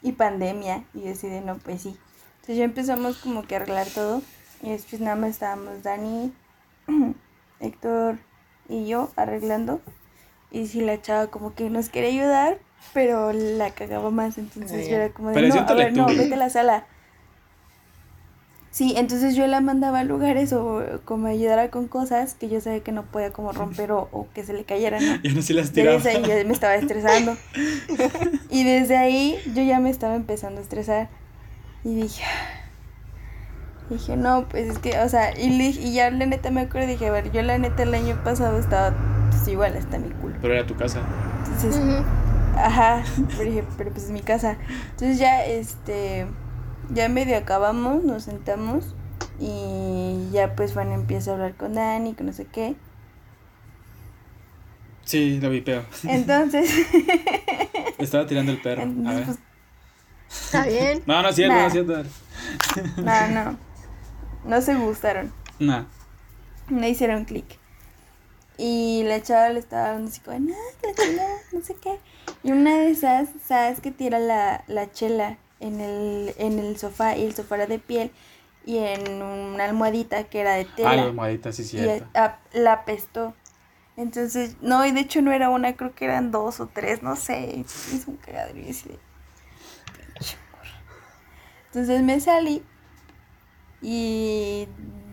Y pandemia. Y decidí, no, pues sí. Entonces ya empezamos como que a arreglar todo. Y después nada más estábamos Dani, Héctor y yo arreglando. Y si la chava como que nos quería ayudar, pero la cagaba más. Entonces yo
ya.
era como de, no, a ver, no, vete a la sala. Sí, entonces yo la mandaba a lugares o como ayudara con cosas que yo sabía que no podía como romper o, o que se le cayeran, ¿no?
Y aún así las
Ya
tiraba.
desde ahí yo me estaba estresando. Y desde ahí yo ya me estaba empezando a estresar. Y dije, dije, no, pues es que, o sea, y, le- y ya la neta me acuerdo, dije, a ver, yo la neta el año pasado estaba pues igual hasta mi culo.
Pero era tu casa.
Entonces. Ajá, pero dije, pero pues es mi casa. Entonces ya, este, ya medio acabamos, nos sentamos y ya pues Juan empieza a hablar con Dani, que no sé qué.
Sí, lo vi peor.
Entonces,
Estaba tirando el perro. A ver.
pues,
Está bien.
No, no es cierto, no es cierto.
no, no. No se gustaron.
Nah.
No hicieron clic. Y la chava le estaba dando así como, no, la no sé qué. Y una de esas, sabes que tira la, la chela en el, en el sofá y el sofá era de piel y en una almohadita que era de tela.
Ah, la almohadita, sí,
y
cierto.
a- la apestó. Entonces, no, y de hecho no era una, creo que eran dos o tres, no sé. Es un cagadero. y. Entonces me salí y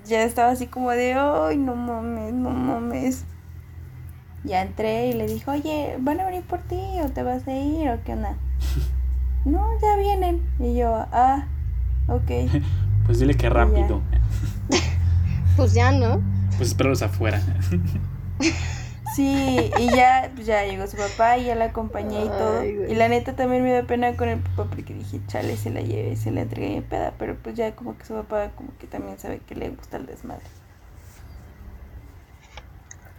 ya estaba así como de, ay, no mames, no mames. Ya entré y le dije, oye, ¿van a venir por ti o te vas a ir o qué onda? no, ya vienen. Y yo, ah, ok.
Pues dile que rápido.
Pues ya, ¿no?
Pues espéralos afuera.
Sí, y ya, pues ya llegó su papá y ya la acompañé y todo.
Ay.
Y la neta también me dio pena con el papá porque dije, chale, se la llevé, se la entregué en peda, pero pues ya como que su papá como que también sabe que le gusta el desmadre.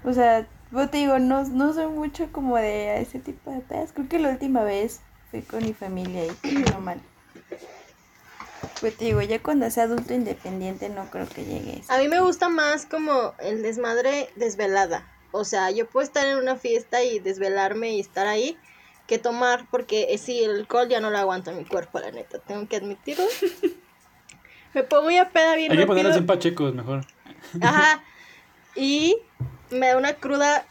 O sea, yo te digo, no, no soy mucho como de ese tipo de pedas. Creo que la última vez fui con mi familia y terminó mal. Pues te digo, ya cuando sea adulto independiente no creo que llegue a eso.
A mí me gusta más como el desmadre desvelada. O sea, yo puedo estar en una fiesta y desvelarme y estar ahí que tomar, porque eh, sí, el alcohol ya no lo aguanta mi cuerpo, la neta, tengo que admitirlo. me pongo ya peda bien
Hay que
rápido.
ponerlos en pachecos mejor.
Ajá. Y me da una cruda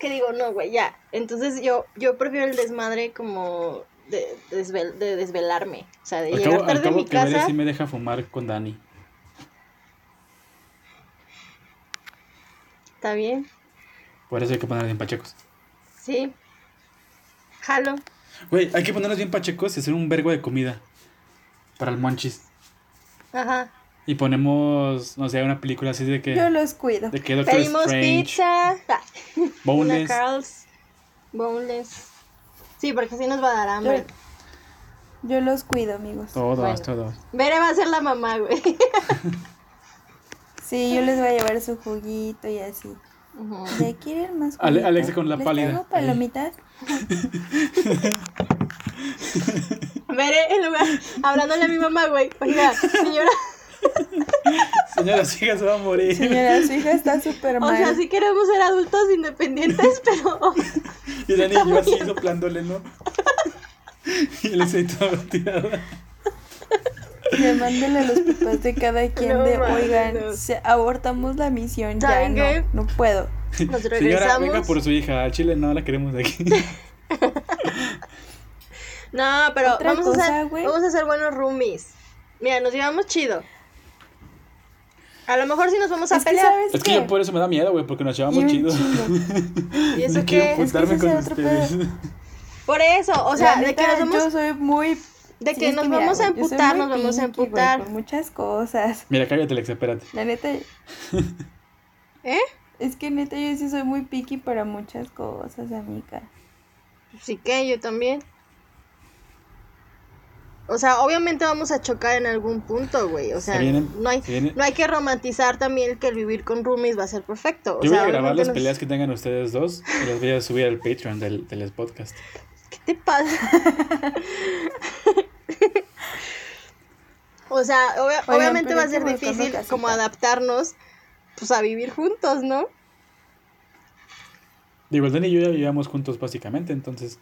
que digo, no, güey, ya. Entonces yo, yo prefiero el desmadre como de, desvel- de desvelarme. O sea, de
Al
llegar
cabo, al
tarde a
cabo
mi
que
casa.
sí me deja fumar con Dani.
Está bien,
Por eso hay que ponerlos bien pachecos.
sí. Jalo.
Güey, hay que ponerlos bien pachecos y hacer un vergo de comida. Para el monchis.
Ajá.
Y ponemos, no sé, una película así de que.
Yo los cuido.
De que Doctor
Pedimos
Strange.
pizza. Una
Boneless.
Carl's. Boneless. Sí, porque así nos va a dar hambre.
Yo los cuido, amigos.
Todos,
Bueno.
todos.
Bere va a ser la mamá, güey.
Sí, yo les voy a llevar su juguito y así.
Ujú.
¿De quieren más
Ale-? Alexa con la
¿Les
pálida.
traigo palomitas?
Bere, en lugar, hablándole a mi mamá, güey. Oiga, señora,
Señora, su hija se va a morir.
Señora, su hija está súper
o
mal.
sea, sí queremos ser adultos independientes, pero
Y y yo así soplándole, ¿no? Y él se todo tirado.
Llamándole a los papás de cada quien
No
de, oigan,
no.
se- abortamos la misión, ya no, no puedo.
nos
Señora,
regresamos.
venga por su hija. Al chile no la queremos de aquí.
No, pero vamos, a
cosa,
hacer, vamos a hacer buenos roomies. Mira, nos llevamos chido. A lo mejor sí nos vamos a
Es que,
pelear.
¿sabes
Es que yo por eso me da miedo, güey, porque nos llevamos chido.
¿Y eso
No juntarme
Es que
con ustedes.
Por eso, o sea, de que nos vamos,
Yo soy muy...
de
sí,
que nos vamos a emputar, nos vamos a emputar.
por muchas cosas.
Mira, cállate, Alexa, espérate.
La neta,
¿Eh?
es que neta yo sí soy muy picky para muchas cosas, amiga.
Sí que yo también. O sea, obviamente vamos a chocar en algún punto, güey. O sea,
Se vienen-
no hay,
se
no hay que romantizar también que el vivir con roomies va a ser perfecto. O
Yo
sea,
voy a grabar las
nos-
peleas que tengan ustedes dos y las voy a subir al Patreon del, del podcast.
¿Qué te pasa? o sea, obvia-
Oigan,
obviamente va a ser difícil como adaptarnos pues a vivir juntos, ¿no?
Digo, el Dani y yo ya vivíamos juntos básicamente, entonces.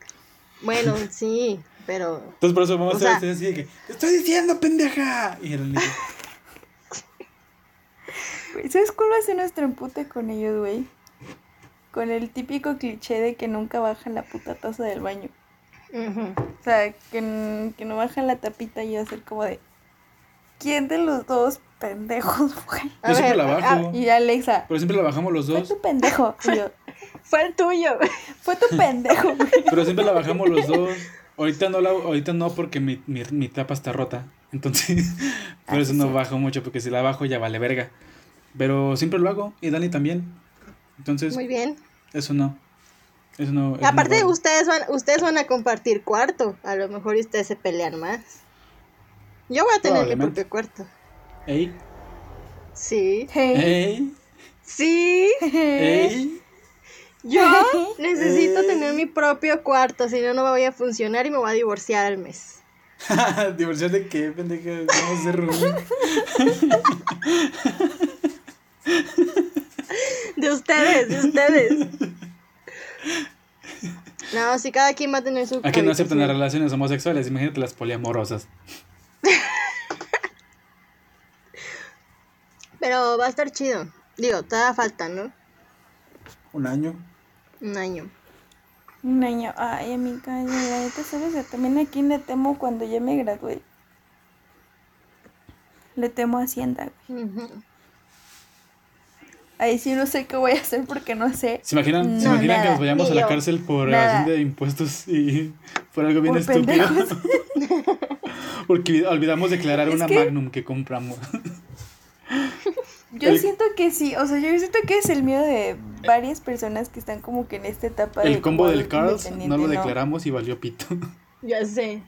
Bueno, sí, pero
Entonces por eso a hacer
sea-
este así de que, ¡Te estoy diciendo, pendeja! Y el
Güey, ¿Sabes cuál va a ser nuestro empute con ellos, güey? Con el típico cliché de que nunca bajan la puta taza del baño. O sea, que, que no bajan la tapita y yo hacer como de... ¿Quién de los dos pendejos, güey?
A
Yo siempre
ver,
la
a-
bajo.
Y Alexa,
Pero siempre la bajamos los
fue
dos.
tu pendejo. Y yo,
fue el tuyo.
fue tu pendejo, güey.
Pero siempre la bajamos los dos. Ahorita no, la, ahorita no porque mi, mi, mi tapa está rota. Entonces, por
Ah,
eso
sí,
no bajo mucho, porque si la bajo ya vale verga. Pero siempre lo hago y Dani también. Entonces,
Muy bien.
eso no. Eso no. eso
Aparte,
no
ustedes van, ustedes van a compartir cuarto. A lo mejor ustedes se pelean más. Yo voy a tener mi propio cuarto.
Ey,
Sí.
Hey,
ey,
Sí.
ey.
Yo necesito tener mi propio cuarto, si no, no me voy a funcionar y me voy a divorciar al mes.
¿Divorciar de qué, pendeja? Vamos a ser.
De ustedes, de ustedes. No, si cada quien va a tener su.
Aquí no aceptan las relaciones homosexuales, imagínate las poliamorosas.
Pero va a estar chido. Digo, todavía falta, ¿no?
Un año.
Un año.
Un año. Ay, amiga, ya, la neta, ¿sabes? Yo también aquí le temo cuando ya me gradué. Le temo a Hacienda, güey. Ahí sí no sé qué voy a hacer porque no sé.
¿Se imaginan, ¿se imaginan que nos vayamos
ni
a la
yo.
cárcel por evasión de impuestos y por algo bien
Por
estúpido? Porque olvidamos declarar
Es
una
que-
Magnum que compramos.
Yo
El-
siento que sí, o sea, yo siento que es el miedo de varias personas que están como que en esta etapa de
El combo del Carl's no lo declaramos y valió pito.
Ya sé.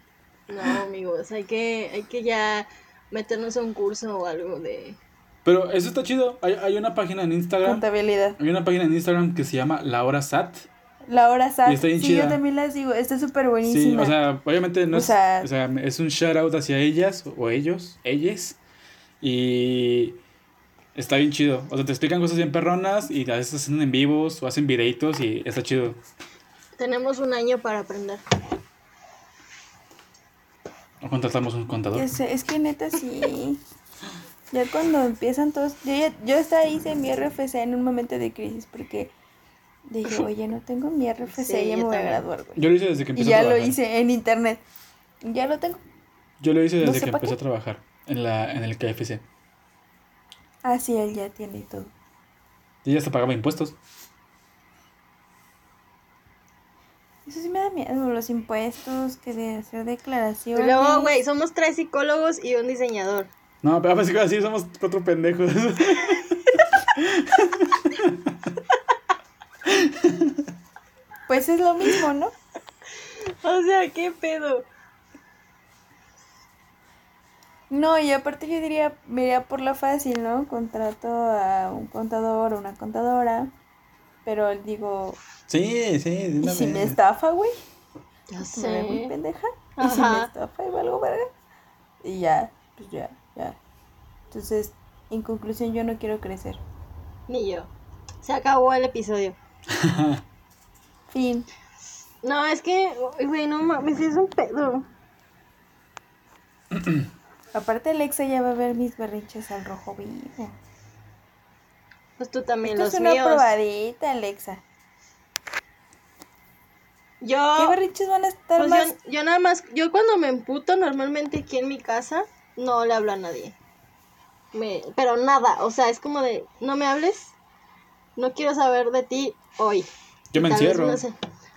No, amigos, hay que, hay que ya meternos a un curso o algo de.
Pero eso está chido. Hay, hay una página en Instagram.
Contabilidad.
Hay una página en Instagram que se llama La Hora Sat.
La hora SAT.
Y está bien
sí,
chida.
yo también las digo, está súper
Sí,
buenísima.
o sea, obviamente no
O
es,
sea-
o sea, es un shout out hacia ellas o ellos, ellas. Y está bien chido. O sea, te explican cosas bien perronas y a veces hacen en vivos o hacen videitos y está chido.
Tenemos un año para aprender.
O contratamos un contador.
Ya sé, es que neta sí. Ya cuando empiezan todos. Yo, ya- yo hasta hice mi RFC en un momento de crisis porque dije, oye, no tengo mi RFC,
Sí,
ya me voy a graduar, güey.
Yo lo hice desde que
Y
empecé
ya
a
lo
trabajar.
hice en internet. Ya lo tengo.
Yo lo hice
No
desde
sé
que empecé
qué.
a trabajar en, la, en el KFC.
Ah, sí, él ya tiene y todo.
Y ya hasta pagaba impuestos.
Eso sí me da miedo, los impuestos, que de hacer
Y
declaraciones.
luego, güey, somos tres psicólogos y un diseñador.
No, pero así, así somos cuatro pendejos.
Pues es lo mismo, ¿no?
O sea, ¿qué pedo?
No, y aparte yo diría, me iría por la fácil, ¿no? Contrato a un contador o una contadora. Pero digo,
sí, sí,
¿y si me estafa, güey?
Ya
¿Me veo muy
sé.
pendeja? ¿Y si me estafa y valgo verga? Y ya, pues ya, ya. Entonces, en conclusión, yo no quiero crecer.
Ni yo. Se acabó el episodio.
Fin.
No, es que, güey, no mames, es un pedo.
Aparte, Alexa ya va a ver mis berrinches al rojo vivo.
Pues tú también,
Esto
los
es una
míos.
probadita, Alexa. ¿Qué
Yo,
berrinches van a estar
pues
más?
yo, yo nada más, yo cuando me emputo normalmente aquí en mi casa, no le hablo a nadie. Me, pero nada, o sea, es como de, no me hables, no quiero saber de ti hoy.
Yo me encierro.
se-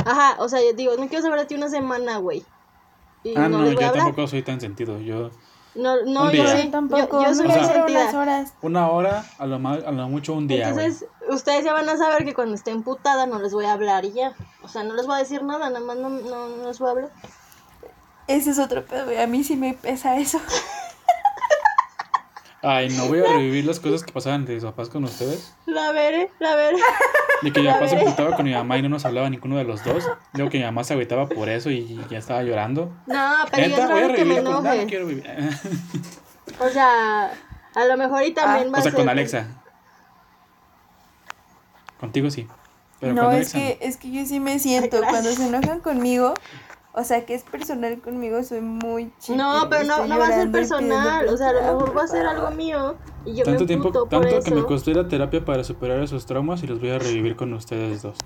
Ajá, o sea, yo digo, no quiero saber de ti una semana, güey. Y
Ah,
no,
no, yo
hablar.
tampoco soy tan sentido. Yo,
No, no,
Un
yo
Yo tampoco,
yo, yo soy
o sea,
unas horas.
una hora, a lo, más, a lo mucho un día.
Entonces, ustedes ya van a saber que cuando esté emputada no les voy a hablar y ya. O sea, no les voy a decir nada, nada más no, no, no les voy a hablar.
Ese es otro pedo, güey. A mí sí me pesa eso.
Ay, no voy a revivir las cosas que pasaban de mis papás con ustedes.
La veré, la veré.
De que mi papá se emputaba con mi mamá y no nos hablaba ninguno de los dos. Luego que mi mamá se agüitaba por eso y ya estaba llorando.
No, pero yo es
Neta, voy a
que me.
No,
enoje.
no quiero vivir.
O sea, a lo mejor y también va
O sea,
a ser.
con Alexa. Contigo sí. Pero
no,
con
es
Alexa
que, es que yo sí me siento. Cuando se enojan conmigo, o sea, que es personal conmigo, soy muy chica.
No, pero no, no va a ser personal. O sea, a lo mejor va a ser algo mío. Y yo
Tanto
me
tiempo,
por
tanto
eso.
que me costó ir a terapia para superar esos traumas y los voy a revivir con ustedes dos.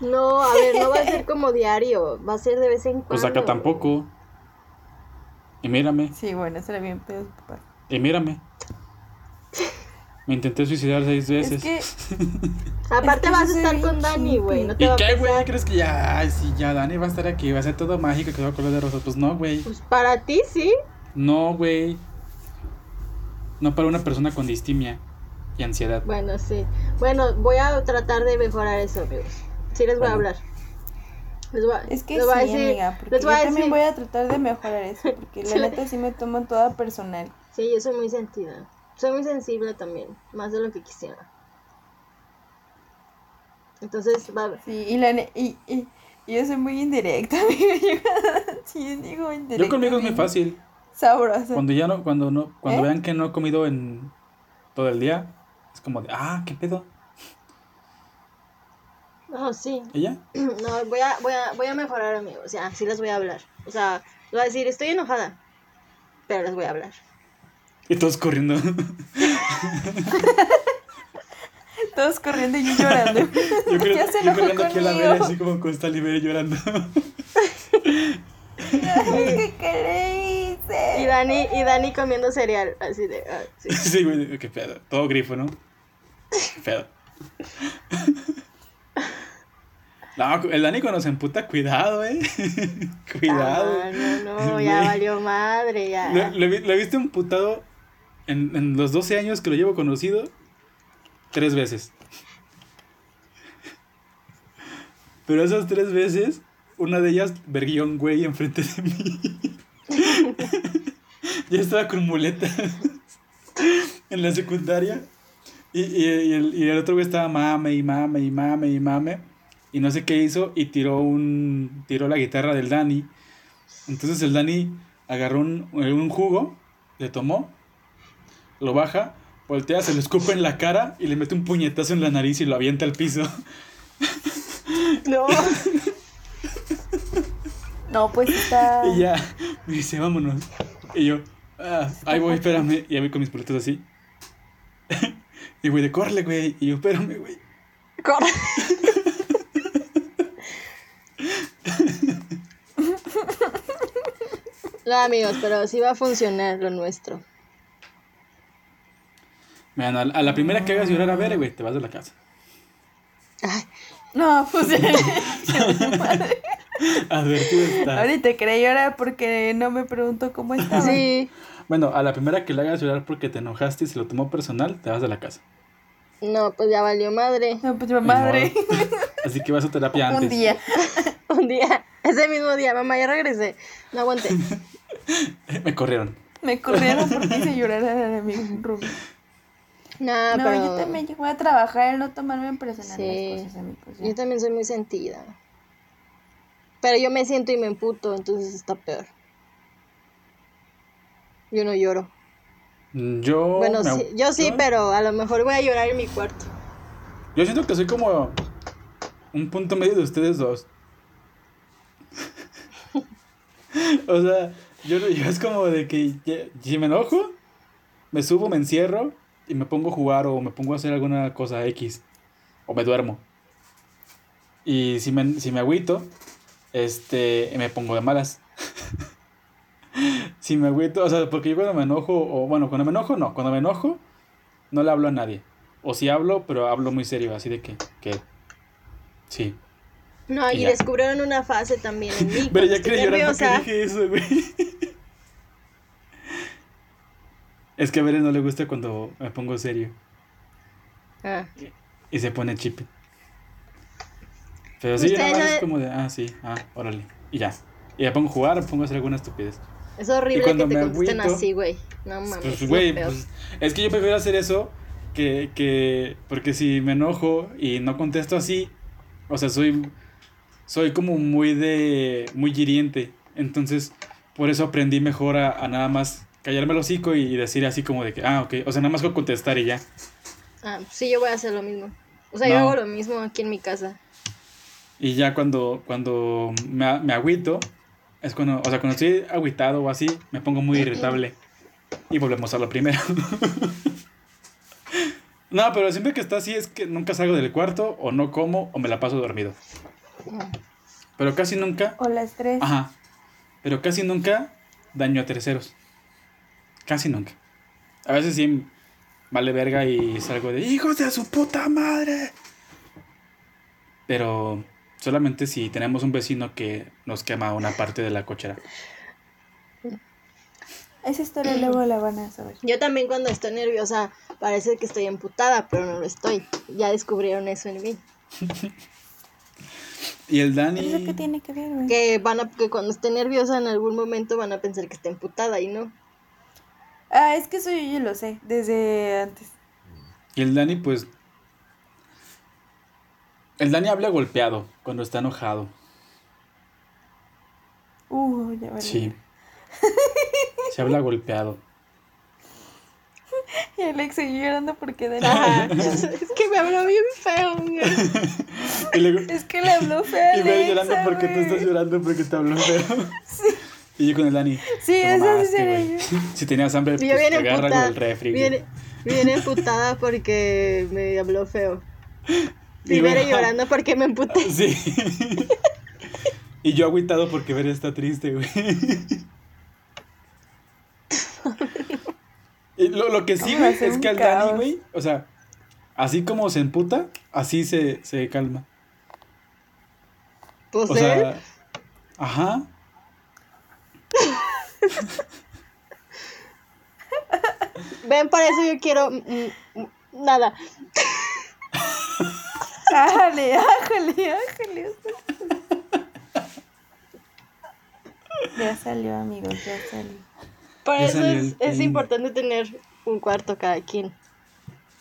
No, a ver, no va a ser como diario. Va a ser de vez en cuando.
Pues acá tampoco. Y mírame,
Sí, bueno, será bien pedo. papá.
y mírame. Me intenté suicidar seis veces.
Es que,
Aparte
Es que
vas a
yo
estar con Dani, güey. No
¿Y
va a
qué, güey? ¿Crees que ya, ay, sí, ya Dani va a estar aquí? Va a ser todo mágico, que va a color de rosa. Pues no, güey.
Pues para ti sí.
No, güey. No para una persona con distimia y ansiedad.
Bueno, sí. Bueno, voy a tratar de mejorar eso, amigos. Sí les voy a hablar. Les voy a,
es que
les
sí,
voy a decir,
amiga, porque
les
yo
voy a
también
decir-
voy a tratar de mejorar eso, porque la neta sí me tomo toda personal.
Sí, yo soy muy sentida. Soy muy sensible también, más de lo que quisiera. Entonces, va.
Sí, y, la y, y, y yo soy muy indirecta, amiga. Yo, sí, digo indirecta.
Yo conmigo es muy fácil.
Sabrosa.
Cuando ya no, cuando no, cuando
¿Eh?
vean que no he comido en todo el día, es como de, ah, ¿qué pedo?
No, sí.
¿Y ya?
No, voy a, voy a, voy a mejorar, amigos. Ya, sí les voy a hablar. O sea, les voy a decir, estoy enojada. Pero les voy a hablar.
Y todos corriendo.
Todos corriendo y yo llorando.
Yo creo,
Ya se
yo corriendo aquí a la vera,
conmigo.
así como con esta libera llorando.
¿Qué, ¿Qué le hice?
Y Dani, y Dani comiendo cereal. Así de. ah, sí.
sí, güey, qué pedo. Todo grifo, ¿no? Qué pedo. No, el Dani cuando se emputa, cuidado, eh. cuidado.
Ah, no, no, ya valió madre, ya.
Lo, lo lo he visto emputado en, en los 12 años que lo llevo conocido tres veces. Pero esas tres veces, una de ellas verguió un güey enfrente de mí. ya estaba con muletas en la secundaria. Y, y- y el, y el otro güey estaba mame y mame y mame y mame. Y no sé qué hizo y tiró un tiró la guitarra del Dani. Entonces el Dani agarró un, un jugo, le tomó, lo baja, voltea, se lo escupe en la cara y le mete un puñetazo en la nariz y lo avienta al piso.
No.
No, pues está.
Y ya me dice, vámonos. Y yo, ah, ahí voy, espérame. Y ya voy con mis boletos así. y güey, de córrele, güey. Y yo, espérame, güey.
Corre. No, amigos, pero sí va a funcionar lo nuestro.
A la- a la primera que hagas llorar a ver, güey, te vas de la casa.
Ay,
No, pues.
Advertido estás.
Ahorita quería llorar porque no me preguntó cómo estaba.
sí.
Bueno, a la primera que le hagas llorar porque te enojaste y se lo tomó personal, te vas de la casa.
No, pues ya valió madre.
No, pues madre.
Así que vas a terapia antes.
Un día.
Un día, ese mismo día, mamá, ya regresé. No aguanté.
Me corrieron.
Me corrieron porque hice llorar a mi Rubí.
No,
No,
pero.
yo también voy a trabajar el no tomarme en personal
Sí.
las cosas, amigos. ya.
Yo también soy muy sentida. Pero yo me siento y me emputo, entonces está peor. Yo no lloro.
Yo.
bueno,
me-
sí, yo sí,
yo-
pero a lo mejor voy a llorar en mi cuarto.
Yo siento que soy como un punto medio de ustedes dos. o sea, yo, yo es como de que ya- si me enojo, me subo, me encierro y me pongo a jugar o me pongo a hacer alguna cosa X. O me duermo. Y si me, si me agüito, este, me pongo de malas. si me agüito, o sea, porque yo cuando me enojo, o bueno, cuando me enojo, no, cuando me enojo, no le hablo a nadie. O si hablo, pero hablo muy serio, así de que, que, sí.
No,
Y
descubrieron una fase también en mí.
Pero ya
nerviosa.
dije eso, güey. Es que a Beren no le gusta cuando me pongo serio
Ah,
y se pone chip. Pero sí,
no-
es como de, ah, sí, ah, órale. Y ya. Y me pongo a jugar, me pongo a hacer alguna estupidez.
es horrible que te contesten
agüito,
así, güey. No mames.
Pues,
es
güey, pues, es que yo prefiero hacer eso que, que, porque si me enojo y no contesto así, o sea, soy, soy como muy de, muy hiriente. Entonces, por eso aprendí mejor a, a nada más callarme el hocico y decir así como de que, ah, ok, o sea, nada más con contestar y ya.
Ah, sí, yo voy a hacer lo mismo. O sea, yo hago lo mismo aquí en mi casa.
Y ya cuando, cuando me, me agüito, es cuando, o sea, cuando estoy agüitado o así, me pongo muy irritable. Y volvemos a lo primero. no, pero siempre que está así es que nunca salgo del cuarto, o no como, o me la paso dormido. Pero casi nunca,
O las tres.
ajá, pero casi nunca daño a terceros. Casi nunca. A veces sí vale verga y salgo de hijos de su puta madre. Pero solamente si tenemos un vecino que nos quema una parte de la cochera.
Esa historia luego la van a saber.
Yo también cuando estoy nerviosa parece que estoy emputada, pero no lo estoy. Ya descubrieron eso en mí.
Y el
¿Pero eso qué
Dani.
tiene que ver, güey?
Que van a, que cuando esté nerviosa en algún momento van a pensar que está emputada y no.
Ah, es que eso yo ya lo sé, desde antes.
Y el Dani, pues. El Dani habla golpeado cuando está enojado.
Uh, ya vale.
Sí. Se habla golpeado.
Y Alex siguió llorando porque de nada.
es que me habló bien feo, güey.
Luego,
Es que le habló feo.
y
Alexa,
llorando porque tú estás llorando porque te habló feo. Y yo con el Dani.
Sí,
"Te
eso sí seré
güey".
yo.
Si tenías hambre, pues te agarra con el refri.
bien emputada porque me habló feo. Bere
bueno.
llorando porque me emputé.
Sí. y yo agüitado porque Bere está triste, güey. Y lo, lo que sí, güey, es que al Dani, güey, o sea, así como se emputa, así se, se calma.
Pues
O sea, ajá.
Ven, para eso yo quiero mm, mm, nada.
Ájale, ájale, ájale. Ya salió, amigos, ya salió.
Por
Ya
eso
salió
es, es importante tener un cuarto cada quien.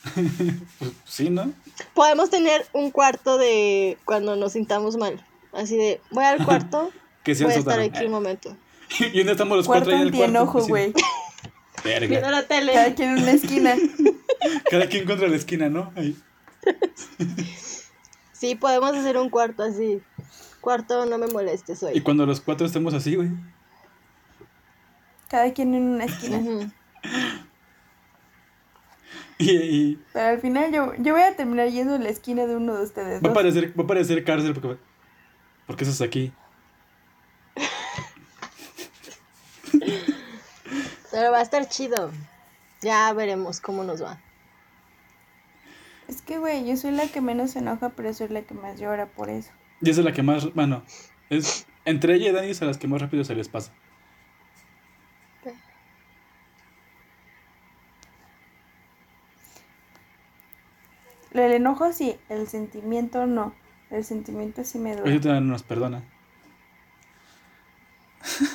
Pues, sí, ¿no?
Podemos tener un cuarto de cuando nos sintamos mal. Así de, voy al cuarto,
Que sea
voy a estar aquí un momento.
y donde estamos los
Cuarto
cuatro ahí en el cuarto. así,
güey.
Viendo
Verga.
la
Cada
tele.
quien en una esquina.
Cada quien contra la esquina, ¿no? Ahí.
Sí, podemos hacer un cuarto así. Cuarto, no me molestes
Y
hoy.
cuando los cuatro estemos así, güey.
Cada quien en una esquina.
Y, y
Pero al final yo, yo voy a terminar yendo a la esquina de uno de ustedes.
va, a parecer, va a parecer cárcel porque... ¿Por qué estás aquí?
Pero va a estar chido. Ya veremos cómo nos va.
Es que, güey, yo soy la que menos se enoja, pero soy la que más llora por eso.
Y esa es la que más... Bueno, es... Entre ella y Dani es a las que más rápido se les pasa.
Del enojo sí, el sentimiento no. El sentimiento sí me duele.
te nos perdona.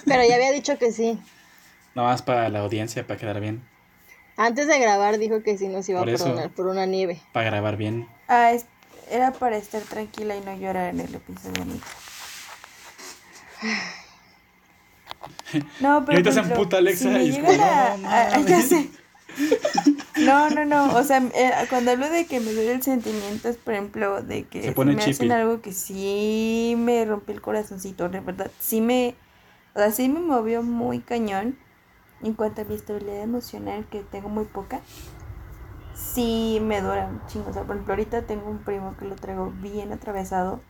Pero ya había dicho que sí.
Nada más para la audiencia, para quedar bien.
Antes de grabar dijo que sí nos iba
Por
a
eso.
perdonar por una nieve.
Para grabar bien.
Ah, es- era para estar tranquila y no llorar en el episodio bonito. No, pero.
Y ahorita se Alexa
si me
y es
llegan
como,
a-
"No
a-
mames".
ya sé. No, no, no. O sea, eh, cuando hablo de que me duele el sentimiento es, por ejemplo, de que
Se
si
pone
me hacen algo que sí me rompió el corazoncito, de verdad. Sí me. O sea, sí me movió muy cañón en cuanto a mi estabilidad emocional, que tengo muy poca. Sí me dura un chingo. O sea, por ejemplo, ahorita tengo un primo que lo traigo bien atravesado.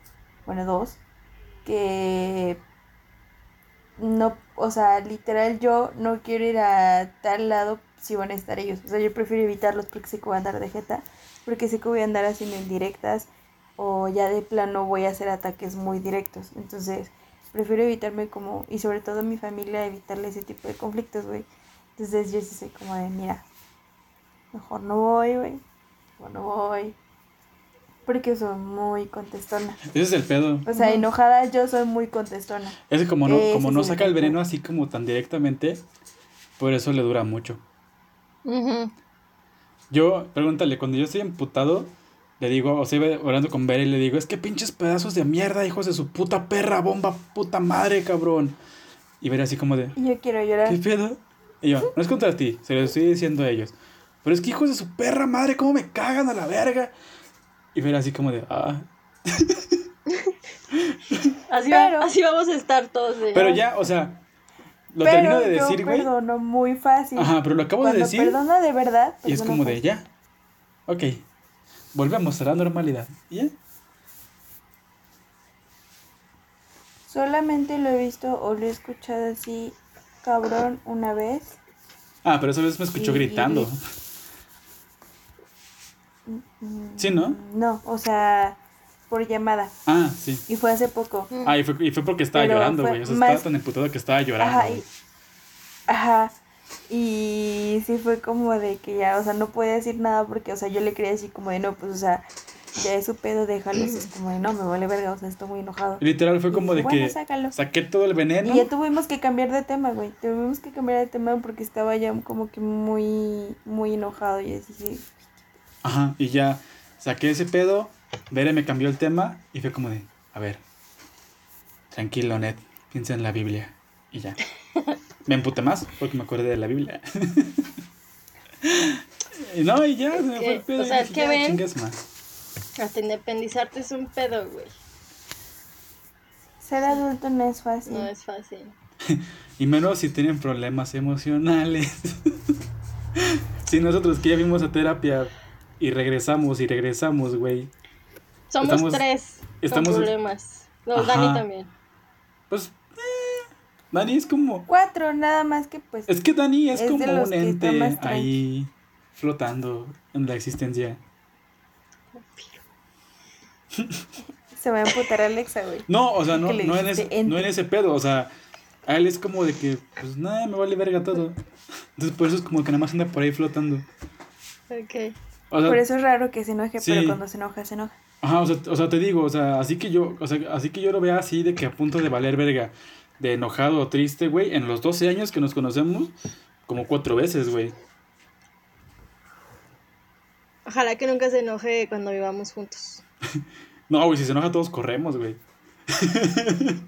Bueno, dos. Que no, o sea, literal yo no quiero ir a tal lado si van a estar ellos. O sea, yo prefiero evitarlos porque sé que voy a andar de jeta, porque sé que voy a andar haciendo indirectas o ya de plano voy a hacer ataques muy directos. Entonces, prefiero evitarme como, y sobre todo a mi familia, evitarle ese tipo de conflictos, güey. Entonces yo sí soy como de, mira, mejor no voy, güey, mejor no voy. Porque soy muy contestona.
Ese es el pedo.
O sea, enojada yo soy muy contestona.
Es como no, como no saca el veneno así como tan directamente, por eso le dura mucho. Yo, pregúntale, cuando yo estoy emputado, le digo, o sea, iba hablando con Bere y le digo, es que pinches pedazos de mierda, hijos de su puta perra, bomba, puta madre, cabrón. Y Bere así como de,
yo quiero llorar.
¿qué pedo? Y yo, no es contra ti, se lo estoy diciendo a ellos. Pero es que hijos de su perra madre, cómo me cagan a la verga. Y Bere así como de, ah.
Así,
Pero-
va- así vamos a estar todos. de-
Pero ya, o sea, lo
pero
termino de decir, güey.
perdono muy fácil.
Ajá, pero lo acabo de decir.
perdona de verdad.
Y es como de, ya. Ok. Volvemos a la normalidad. ¿Y ya?
Solamente lo he visto o lo he escuchado así, cabrón, una vez.
Ah, pero esa vez me escuchó
Y-
gritando. Sí, ¿no?
No, o sea, por llamada.
Ah, sí.
Y fue hace poco.
Ah, y fue, y fue porque estaba
Pero
llorando, güey. O sea,
más-
estaba tan emputado que estaba llorando.
Ajá, y, ajá. Y sí fue como de que ya, o sea, no podía decir nada porque, o sea, yo le quería decir como de no, pues, o sea, ya es su pedo, déjalo. Es como de no, me vale verga, o sea, estoy muy enojado.
Literal fue como de
bueno,
que
sácalo.
saqué todo el veneno.
Y ya tuvimos que cambiar de tema, güey. Tuvimos que cambiar de tema porque estaba ya como que muy, muy enojado y así. sí.
Ajá, y ya saqué ese pedo Bere me cambió el tema y fue como de, a ver, tranquilo, Ned, piensa en la Biblia. Y ya. Me emputé más porque me acordé de la Biblia. y no, y ya, se me fue el
que-
pedo.
o sea, es que ven-
más.
Hasta independizarte es un pedo, güey.
Ser adulto no es fácil.
No es fácil.
Y menos si tienen problemas emocionales. si nosotros que ya fuimos a terapia y regresamos y regresamos, güey.
Somos
Estamos-
tres
estamos-
con problemas. No,
Ajá.
Dani también.
Pues, eh, Dani es como...
Cuatro, nada más que pues.
Es que Dani es,
Es
como un ente ahí flotando en la existencia.
Se va a emputar Alexa, güey.
No, o sea, no, no, en ese, no en ese pedo, o sea, a él es como de que, pues nada, me vale verga todo. Entonces por eso es como que nada más anda por ahí flotando.
Ok.
O sea,
Por eso es raro que se enoje,
Sí.
pero cuando se enoja, se enoja.
Ajá, o sea, o sea, te digo, o sea, así que yo, o sea, así que yo lo vea así de que a punto de valer verga, de enojado o triste, güey, en los 12 años que nos conocemos, como cuatro veces, güey.
Ojalá que nunca se enoje cuando vivamos juntos.
No, güey, si se enoja todos corremos, güey.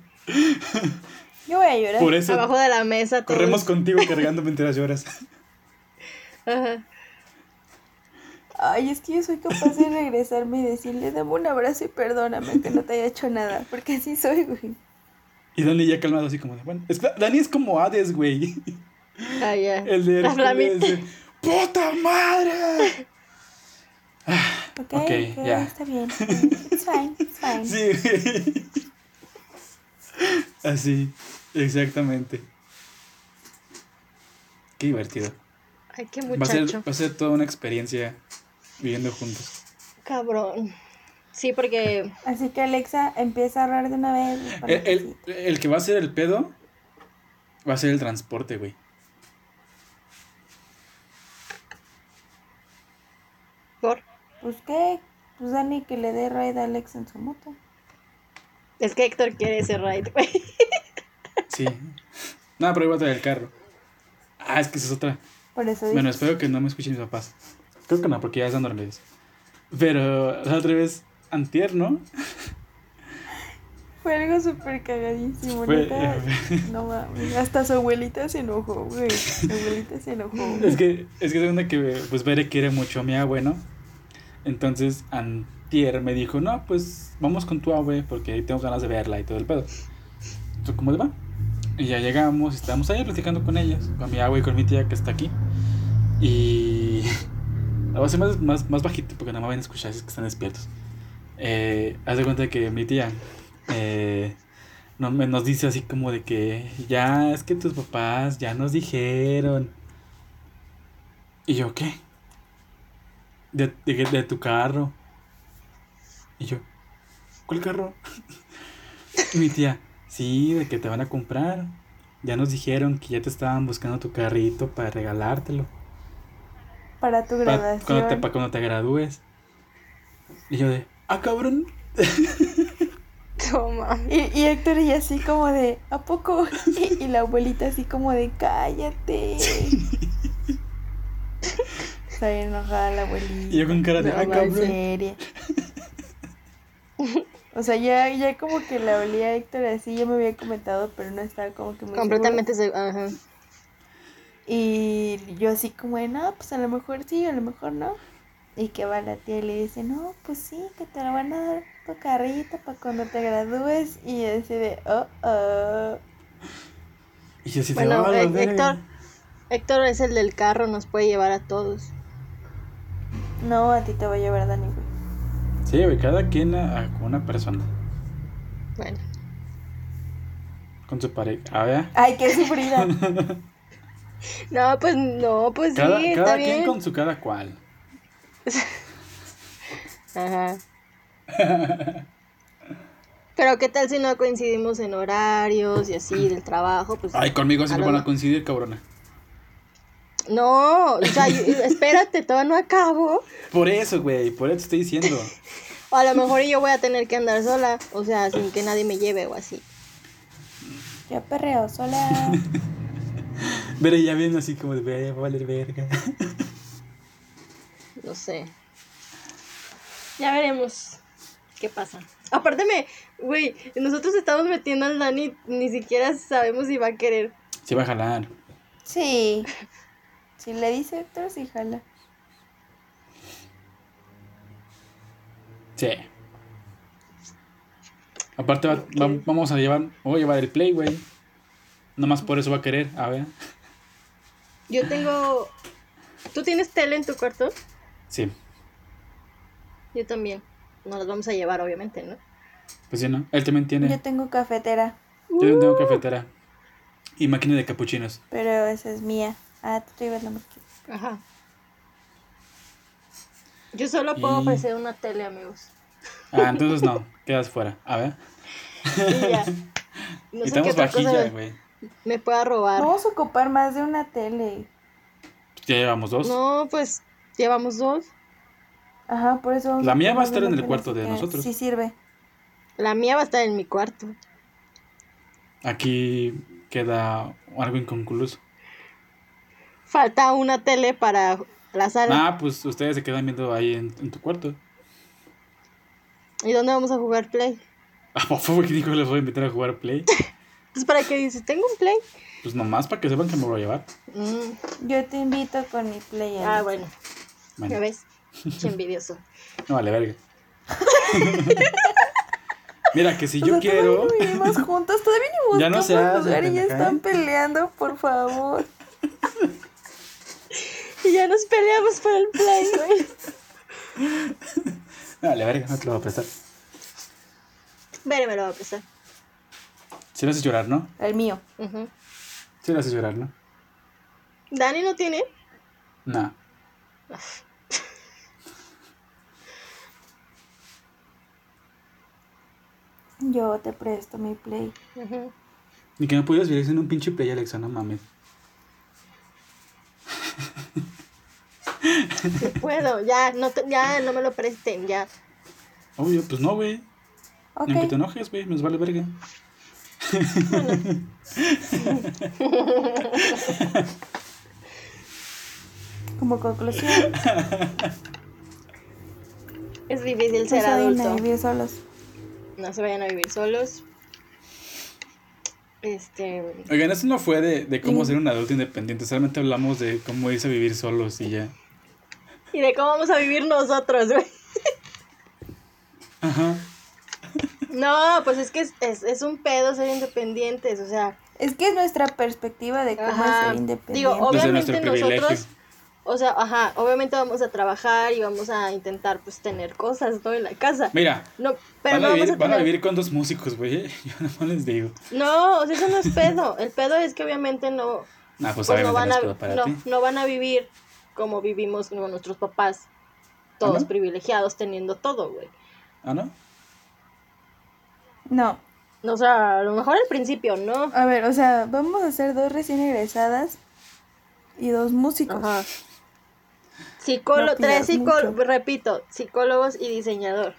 Yo voy a llorar.
Por eso
Abajo de la mesa todos.
corremos contigo cargando mientras lloras.
Ajá.
Ay, es que yo soy capaz de regresarme y decirle, dame un abrazo y perdóname que no te haya hecho nada. Porque así soy, güey.
Y Dani ya calmado así como de, bueno, es que Dani es como Hades, güey.
Ah, ya.
El de. Hércules, de, ¡Puta madre!
Ok,
Ok,
ok,
ya.
está bien. It's fine, it's fine.
Sí, güey. Así, exactamente. Qué divertido.
Ay, qué
Va a, ser,
muchacho.
va a ser toda una experiencia viviendo juntos.
Cabrón. Sí, porque
Así que Alexa empieza a ahorrar de una vez.
El,
que
el- el que va a ser el pedo va a ser el transporte, güey.
por
Pues qué, pues Dani que le dé raid a Alexa en su moto.
es que Héctor quiere ese ride, güey.
Sí. Nada, pero iba a traer el carro. Ah, es que esa es otra.
Por eso
Bueno, espero que no me escuchen mis papás. Creo que no, porque ya están dormidos. Pero la otra vez, antier, ¿no?
fue algo súper cagadísimo.
Fue-
neta. No mames, hasta su abuelita se enojó, güey. Su abuelita se enojó.
Es que, es que segunda que, pues, Bere quiere mucho a mi abue, ¿no? Entonces, antier me dijo, no, pues, vamos con tu abue, porque ahí tengo ganas de verla y todo el pedo. Entonces, ¿cómo le va? Y ya llegamos, y estábamos ahí platicando con ellas, con mi abue y con mi tía que está aquí. Y... La voy a hacer más, más, más bajito, porque no me van a escuchar si es que están despiertos. Eh, haz de cuenta que mi tía eh, no, me, nos dice así como de que ya es que tus papás ya nos dijeron. Y yo, ¿qué? De, de, de tu carro. Y yo, ¿cuál carro? Y mi tía, sí, de que te van a comprar. Ya nos dijeron que ya te estaban buscando tu carrito para regalártelo.
Para tu graduación.
cuando, te, pa' cuando te gradúes. Y yo de, ah, cabrón.
Toma.
Y, y Héctor y así como de, ¿a poco? Y, y la abuelita así como de, cállate. Está bien enojada la abuelita.
Y yo con cara de,
No,
ah, cabrón.
seria. O sea, ya, ya como que la olía a Héctor así, ya me había comentado, pero no estaba como que muy
Completamente se... Ajá.
segura. Y yo así como de, no, pues a lo mejor sí, a lo mejor no. Y que va la tía y le dice, no, pues sí, que te lo van a dar tu carrito para cuando te gradúes. Y así de, oh, oh.
Y yo así de,
Bueno,
"Ah, la
eh,
verga".
Héctor, Héctor es el del carro, nos puede llevar a todos.
No, a ti te va a llevar Dani, güey.
Sí, güey, cada quien a, una persona.
Bueno.
Con su pareja. A ver.
Ay, qué sufrida.
No, pues no, pues
Cada,
sí,
cada
está
quien
bien.
con su cada cual.
Ajá. Pero qué tal si no coincidimos en horarios y así del trabajo, pues.
Ay, conmigo sí no
lo
van a coincidir, cabrona.
No, o sea, yo- espérate, todavía no acabo.
Por eso, güey, por eso te estoy diciendo.
O a lo mejor yo voy a tener que andar sola, o sea, sin que nadie me lleve o así.
Yo perreo sola.
Pero ya viendo así como de, "Ve, va a valer verga.
No sé. Ya veremos. ¿Qué pasa? Aparte me, güey, nosotros estamos metiendo al Dani, ni siquiera sabemos si va a querer.
Se va a jalar.
Sí. Si le dice Héctor, sí jala.
Sí. Aparte va- va- vamos a llevar, voy a llevar el play, güey. Nomás por eso va a querer, a ver.
Yo tengo... ¿Tú tienes tele en tu cuarto?
Sí,
Yo también. Nos las vamos a llevar, obviamente, ¿no?
pues sí, ¿no? Él también tiene.
Yo tengo cafetera,
Yo también tengo cafetera. Y máquina de capuchinos.
pero esa es mía. Ah, tú llevas la máquina.
Ajá. Yo solo puedo
Y-
ofrecer una tele, amigos.
Ah, entonces no, quedas fuera. A ver.
Y ya. No
y
sé qué
tenemos
otra cosa
vajilla,
me,
güey.
me pueda robar.
Vamos a ocupar más de una tele.
Ya llevamos dos.
No, pues llevamos dos.
Ajá, por eso. vamos
La mía va a estar en el cuarto de nosotros.
Sí sirve.
La mía va a estar en mi cuarto.
Aquí queda algo inconcluso.
Falta una tele para la sala.
Ah, pues ustedes se quedan viendo ahí en, en tu cuarto.
¿Y dónde vamos a jugar Play?
Ah, por favor, que dijo que les voy a invitar a jugar Play.
Pues para qué dices, tengo un Play.
Pues nomás para que sepan que me lo voy a llevar.
Mm,
Yo te invito con mi play.
Ah, bueno,
Bueno,
¿ya ves? Qué envidioso.
no vale, verga. Mira, que si
O
yo
sea,
quiero.
Vivimos juntos, todavía ni
Ya no se hace,
lugar y ya están peleando, por favor.
Y ya nos peleamos por el Play, güey.
No vale, verga, no te lo voy a prestar.
Vere, me lo va a prestar.
Si lo haces llorar, ¿no?
El mío.
Ujú.
Si lo haces llorar, ¿no?
¿Dani no tiene?
No.
Yo te presto mi play.
Ujú.
Ni que no pudieras vivir en un pinche play, Alexa, no mames.
Sí puedo, ya no, te- ya no me lo presten, ya.
Obvio, pues no, güey. Ni aunque te enojes, güey, nos vale verga.
Como conclusión,
Es difícil ser adulto.
vivir solos.
No se vayan a vivir solos. Este.
Oigan, esto no fue de, de cómo ser un adulto independiente, solamente hablamos de cómo irse a vivir solos y ya.
Y de cómo vamos a vivir nosotros, güey.
Ajá.
No, pues es que es, es, es un pedo ser independientes, o sea.
Es que es nuestra perspectiva de cómo es
Ajá.
ser independiente.
Digo, obviamente
nuestro privilegio.
nosotros, o sea, ajá, obviamente vamos a trabajar y vamos a intentar pues tener cosas, ¿no? En la casa.
Mira,
No, pero
van,
no
a
vamos
vivir,
a
van a vivir con dos músicos, güey. Yo no les digo.
No, o sea, eso no es pedo. El pedo es que obviamente no,
Nah, pues,
pues no van a, no, no van a vivir como vivimos con nuestros papás, todos
¿Ah, no?
privilegiados teniendo todo, güey.
¿Ah, no?
No,
O sea, a lo mejor al principio, ¿no?
a ver, o sea, vamos a ser dos recién egresadas y dos músicos.
Ajá. Psicólogo,
No
tres psicólogos, repito, psicólogos y diseñador.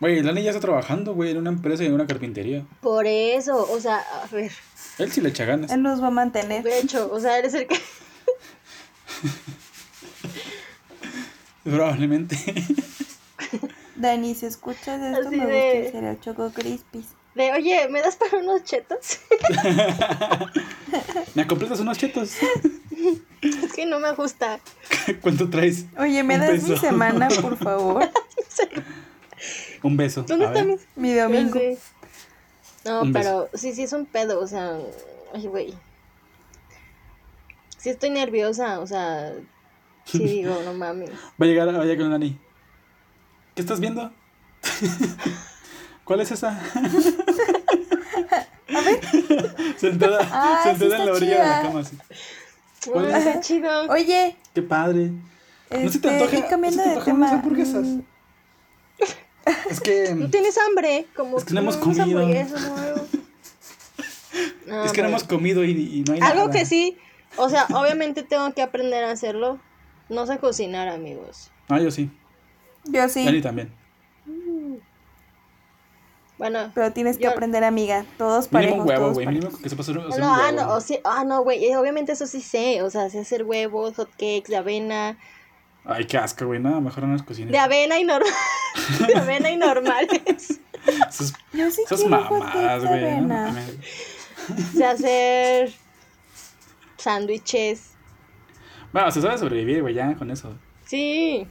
Güey, Lani ya está trabajando, güey, en una empresa y en una carpintería.
Por eso, o sea, a ver,
Él sí le echa ganas.
Él nos va a mantener.
de hecho, o sea, eres el que...
Probablemente.
Dani, si escuchas esto,
Así
me
de-
gusta el Choco Crispies.
De, oye, ¿me das para unos chetos?
¿Me completas unos chetos?
es que no me gusta.
¿Cuánto traes?
Oye, ¿me
Un
das mi semana, por favor?
Un beso.
¿Dónde está mi...
Mi domingo.
No,
Un
pero sí, sí es un pedo, o sea, ay, güey. Sí estoy nerviosa, o sea, sí digo, no mames.
Va a llegar, va a llegar con Lani. ¿Qué estás viendo? ¿Cuál es esa? a ver. sentada
Ah, sí
sentada en la orilla de la cama así. ¿Cuál es?
está chido.
Oye,
Qué padre. ¿No se te
este,
antoja-
cambiando
no se te unas hamburguesas?
mm,
Es que.
¿No tienes hambre? Como
Es que no hemos comido.
No,
es que no
hombre.
hemos comido y, y no hay
Algo
nada.
que sí, o sea, obviamente tengo que aprender a hacerlo. No sé cocinar, amigos.
Ah, yo sí.
Yo sí,
Lani también.
Bueno,
pero tienes que
Yo-
aprender, amiga. Todos
Mínimo
parejos,
un huevo,
todos
güey. Mínimo que hacer, hacer
no,
un
ah, no, o sí- ah, no, güey, eh, obviamente eso sí sé, o sea, sé hacer huevos, hot cakes de avena,
Ay, qué asco, güey. Nada, mejor no las cocines.
De avena y normal. de avena y normales.
Esas,
Yo sí
esas mamadas, güey. no.
De hacer sándwiches.
Bueno, se sabe sobrevivir, güey, ya con eso.
Sí.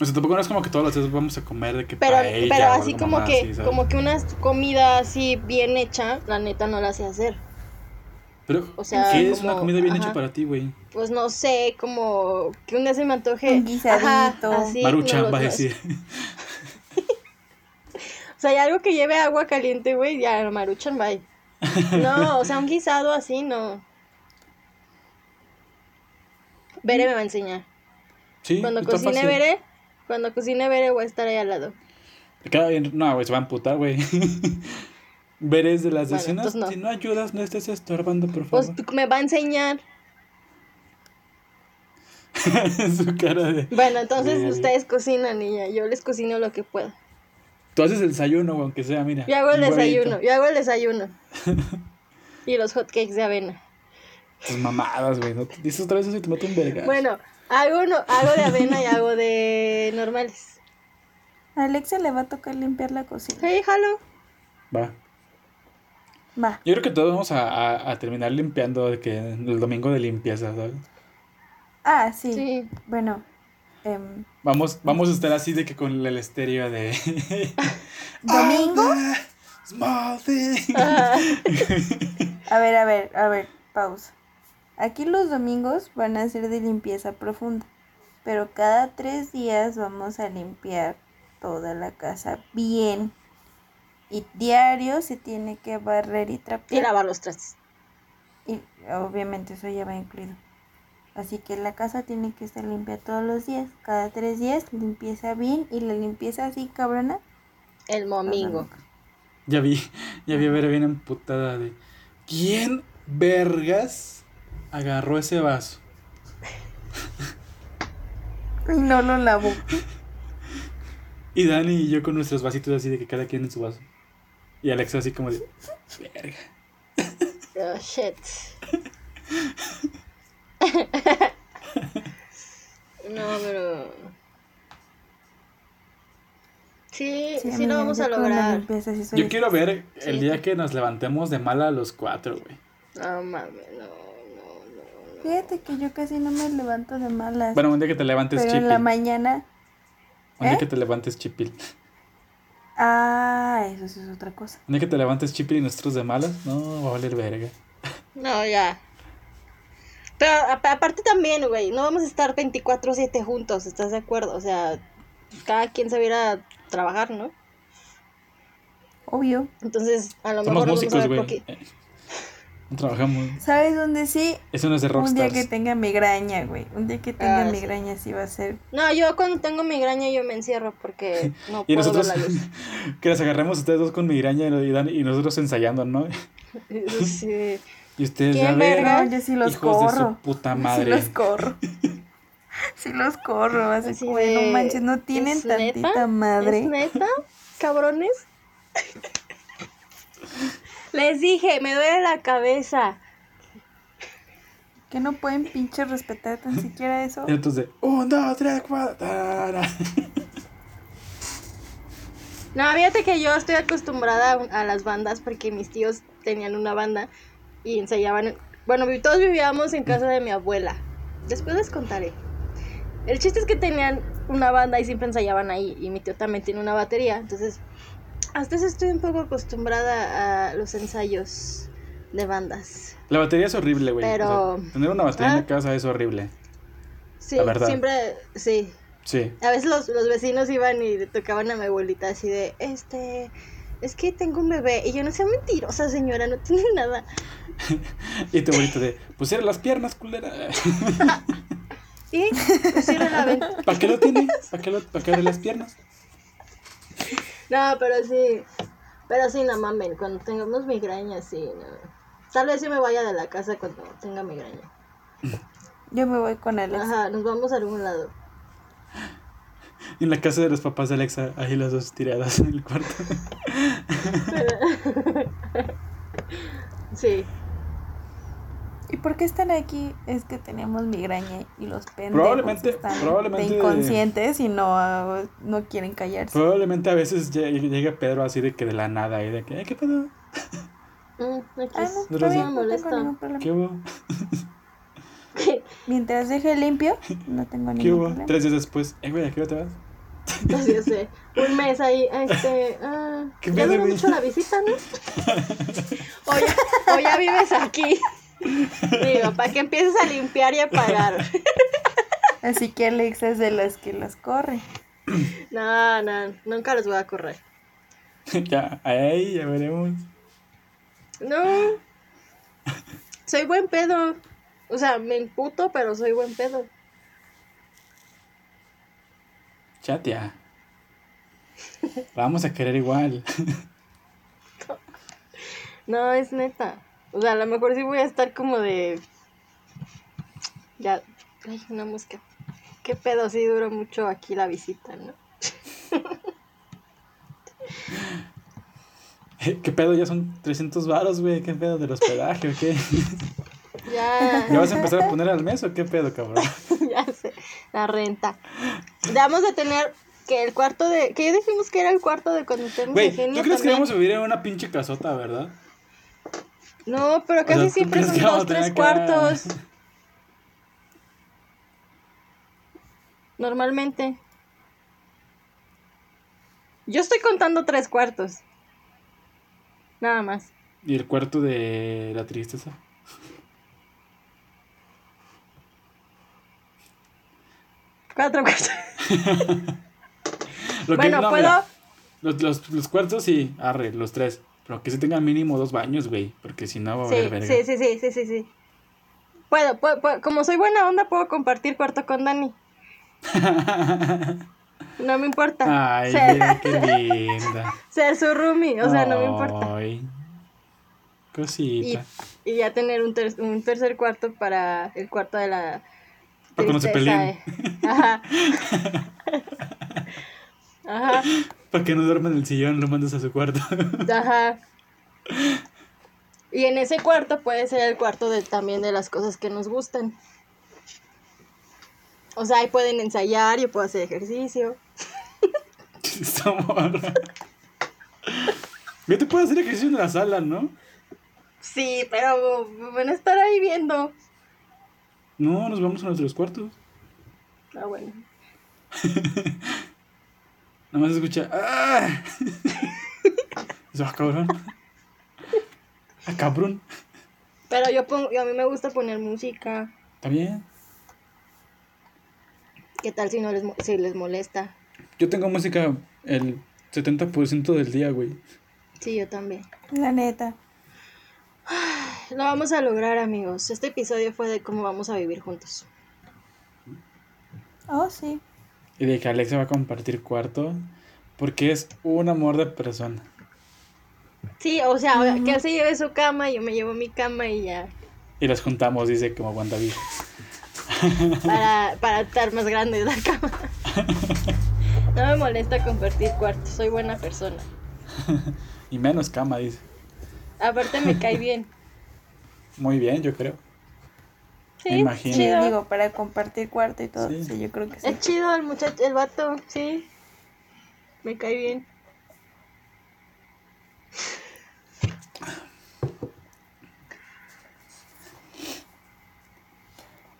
O sea, tampoco no es como que todos los días vamos a comer de que
Pero,
paella
pero así como que,
así,
como que una comida así bien hecha, la neta no la sé hacer.
Pero,
o sea,
¿qué es
como-
una comida bien
ajá.
hecha para ti, güey?
Pues no sé, como que un día se me antoje.
Un guisadito.
Ajá, así,
Maruchan,
no,
va a decir.
O sea, hay algo que lleve agua caliente, güey, ya, maruchan, bye. No, o sea, un guisado así, no. Bere me va a enseñar.
Sí,
Cuando cocine. Bere, cuando cocine Bere voy a estar ahí al lado.
Bien. No, güey, se va a amputar, güey. Veres de las
Bueno, no.
Si no ayudas, no estés estorbando, por
Pues
favor.
me va a enseñar.
Su cara de.
Bueno, entonces ustedes cocinan ya, yo les cocino lo que puedo.
Tú haces el desayuno, güey, aunque sea, mira.
Yo hago el desayuno, yo hago el desayuno. y los hot cakes de avena.
Tus mamadas, güey. No dices otra vez eso y te mato un verga.
Bueno, hago, no, hago de avena y hago de
A Alexa le va a tocar limpiar la cocina.
Sí, jalo.
Va.
Va.
Yo creo que todos vamos a, a, a terminar limpiando de que el domingo de limpieza, ¿sabes?
Ah, sí.
Sí.
Bueno. em,
Vamos, vamos a estar así de que con el estéreo de.
¿Domingo?
Ah, Small thing.
Ah,
A ver, a ver, a ver, pausa. Aquí los domingos van a ser de limpieza profunda, pero cada tres días vamos a limpiar toda la casa bien. Y diario se tiene que barrer y
y
trapear.
lavar los trastes.
Y obviamente eso ya va incluido. Así que la casa tiene que estar limpia todos los días. Cada tres días limpieza bien y la limpieza así cabrona.
El domingo.
Ya vi, ya vi a ver bien emputada de. ¿Quién vergas agarró ese vaso?
Y no lo lavó.
Y Dani y yo con nuestros vasitos así de que cada quien en su vaso. Y Alexa así como de. Verga.
Oh, shit. no, pero. Sí, sí,
a
lo vamos a lograr.
limpieza sí
Yo quiero ver el
Sí.
día que nos levantemos de mala a los cuatro, güey.
No mames, no.
Fíjate que yo casi no me levanto de malas.
Bueno, un día que te levantes
pero
chipil.
en la mañana.
Un día
¿Eh?
que te levantes chipil.
Ah, eso sí es otra cosa.
Un día que te levantes chipil y nosotros de malas. No, va a valer verga.
No, ya. Pero aparte también, güey, no vamos a estar 24/7 juntos, ¿estás de acuerdo? O sea, cada quien se va a trabajar, ¿no?
Obvio.
Entonces, a lo
Somos
mejor
músicos,
vamos a ver
Eh, No trabajamos.
¿Sabes dónde sí?
Eso no es de
Un día
rockstars.
que tenga migraña, güey. Un día que tenga
Ah, sí.
migraña sí va a ser.
No, yo cuando tengo migraña yo me encierro porque no
Y
puedo
nosotros
ver la luz.
que las agarremos ustedes dos con migraña y, Dani- y nosotros ensayando, ¿no?
Sí.
Y ustedes
¿Quién
ya ven.
verga?
No, yo sí los
hijos de su
corro.
puta
Sí
madre.
los corro. sí los corro. Así
Así
como,
de,
no manches, no tienen
¿es
tantita
neta?
madre.
¿Es neta? ¿Cabrones? Les dije, me duele la cabeza.
Que no pueden pinche respetar tan siquiera eso.
Y entonces, un, dos, tres, cuatro. tarara.
No, fíjate que yo estoy acostumbrada a, a las bandas porque mis tíos tenían una banda y ensayaban. Bueno, todos vivíamos en casa de mi abuela. Después les contaré. El chiste es que tenían una banda y siempre ensayaban ahí. Y mi tío también tiene una batería. Entonces, hasta eso estoy un poco acostumbrada a los ensayos de bandas.
La batería es horrible, güey.
Pero-
O sea, tener una batería en
Ah.
la casa es horrible.
Sí,
La verdad.
siempre, sí.
Sí.
A veces los, los vecinos iban y le tocaban a mi abuelita así de, este, es que tengo un bebé. Y yo no sea mentirosa, señora, no tiene nada.
Y tu abuelito de, pues cierra las piernas, culera.
Y cierra la ventana.
¿Para qué lo tiene? ¿Para qué, lo, para qué las piernas?
No, pero sí, pero sí, no mamen, cuando tengamos migraña, sí, no. Tal vez yo me vaya de la casa cuando tenga migraña.
Yo me voy con Alex.
Ajá, nos vamos a algún lado.
En la casa de los papás de Alexa, ahí las dos tiradas en el cuarto.
Sí.
¿Y por qué están aquí? Es que tenemos migraña y los pendejos
Probablemente-
están
probablemente-
de inconscientes y no, no quieren callarse.
Probablemente a veces lle- llegue Pedro así de que de la nada y de que, "Eh, ¿qué pedo?
Mm, X.
Ah, no, bien, no
molesta.
tengo ningún problema.
¿Qué hubo?
Mientras deje limpio, no tengo
¿Qué
ningún
hubo?
problema.
Tres días después, eh, güey, ¿a qué hora te vas?
Pues yo sé. Un mes ahí, este.
¿Qué
ya duró mucho la visita, ¿no? o, ya, o ya vives aquí. Digo, para que empieces a limpiar y a pagar.
Así que Alex es de las que las corre.
No, no, nunca los voy a correr.
ya, ahí, ya veremos.
No. Soy buen pedo. O sea, me imputo, pero soy buen pedo.
Chatea. Vamos a querer igual.
No, es neta. O sea, a lo mejor sí voy a estar como de. Ya. Ay, una mosca. Qué pedo, sí duró mucho aquí la visita, ¿no?
¿Qué pedo? Ya son 300 varos, güey. ¿Qué pedo del hospedaje o qué?
Ya.
¿Ya vas a empezar a poner al mes o qué pedo, cabrón?
ya sé, la renta. Vamos a tener que el cuarto de. que ya dijimos que era el cuarto de cuando
Güey, ¿tú crees que
también.
vamos a vivir en una pinche casota, verdad?
No, pero
O
casi
sea, ¿tú
siempre son dos, tres cuartos. Normalmente. Yo estoy contando tres cuartos. Nada más.
¿Y el cuarto de la tristeza?
Cuatro cuartos. Bueno,
no,
puedo.
mira, los, los, los cuartos sí, arre, los tres. Pero que se tengan mínimo dos baños, güey. Porque si no va a
Sí,
haber verga.
sí, sí, sí, sí, sí, sí. Puedo, puedo, puedo- como soy buena onda, puedo compartir cuarto con Dani. No me importa.
Ay,
ser,
mira qué linda.
ser su roomie, o sea, no me importa.
Ay,
Y,
cosita.
y ya tener un, ter- un tercer cuarto para el cuarto de la
Para cuando se peleen.
eh. Ajá. Ajá,
Para que no duerman en el sillón, lo mandas a su cuarto.
ajá. Y en ese cuarto puede ser el cuarto de, también de las cosas que nos gustan. O sea, ahí pueden ensayar, yo puedo hacer ejercicio.
Yo te puedo hacer ejercicio en la sala, ¿no?
Sí, pero van a estar ahí viendo.
No, nos vamos a nuestros cuartos.
Ah, bueno.
Nada más se escucha. ¡Ah! Eso, ah, cabrón. Ah, cabrón.
Pero yo pongo, yo a mí me gusta poner música.
Está bien.
¿Qué tal si no les, si les molesta?
Yo tengo música el 70% del día, güey.
Sí, yo también.
La neta.
Lo vamos a lograr, amigos. Este episodio fue de cómo vamos a vivir juntos.
Oh, sí.
Y de que Alexa va a compartir cuarto. Porque es un amor de persona.
Sí, o sea, que él se lleve su cama, yo me llevo mi cama y ya.
Y las juntamos, dice, como WandaVision.
Para, para estar más grande la cama. No me molesta compartir cuartos, soy buena persona.
Y menos cama, dice.
Aparte me cae bien.
Muy bien, yo creo.
Sí,
Me imagino.
Chido.
digo, para compartir cuarto y todo.
Sí.
Sí, yo creo que sí.
Es chido el muchacho, el vato, sí. Me cae bien.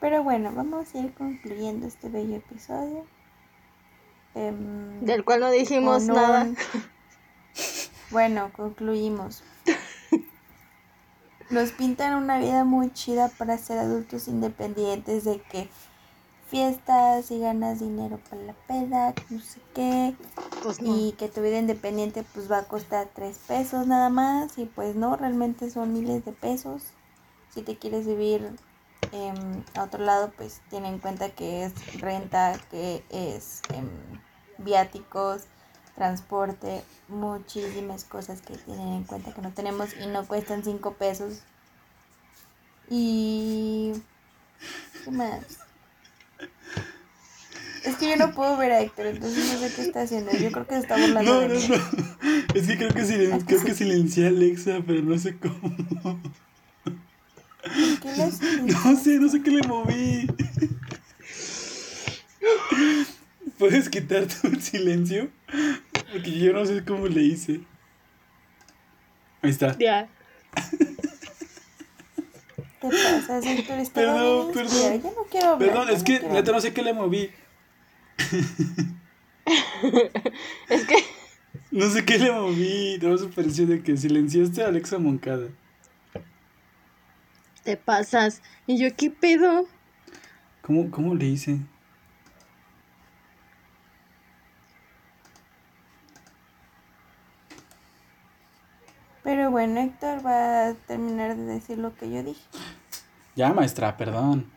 Pero bueno, vamos a ir concluyendo este bello episodio. Em,
Del cual no dijimos nada.
Bueno, concluimos. Nos pintan una vida muy chida para ser adultos independientes de que fiestas y ganas dinero para la peda, no sé qué,
Pues no.
y que tu vida independiente pues va a costar tres pesos nada más y pues no, realmente son miles de pesos. Si te quieres vivir em, a otro lado pues ten en cuenta que es renta, que es em, viáticos, transporte, muchísimas cosas que tienen en cuenta que no tenemos y no cuestan cinco pesos. Y... ¿Qué más? Es que yo no puedo ver a Héctor, entonces no sé qué está haciendo. Yo creo que se está burlando
No,
de
no,
mí.
no. Es que creo que, silen- creo que silencié a Alexa, pero no sé cómo.
¿Por qué le?
No sé, no sé qué le moví. ¿Puedes quitar tu silencio? Porque yo no sé cómo le hice. Ahí está.
Ya.
¿Qué pasa? Estaba
Perdón,
bien
perdón.
inspirada. Yo no quiero hablar.
Perdón, es
no
que neta no sé qué le moví.
Es que.
No sé qué le moví. Tengo su pareció de que silenciaste a Alexa Moncada.
Te pasas. Y yo, ¿qué pedo?
¿Cómo, cómo le hice?
Pero bueno, Héctor va a terminar de decir lo que yo dije.
Ya, maestra, perdón.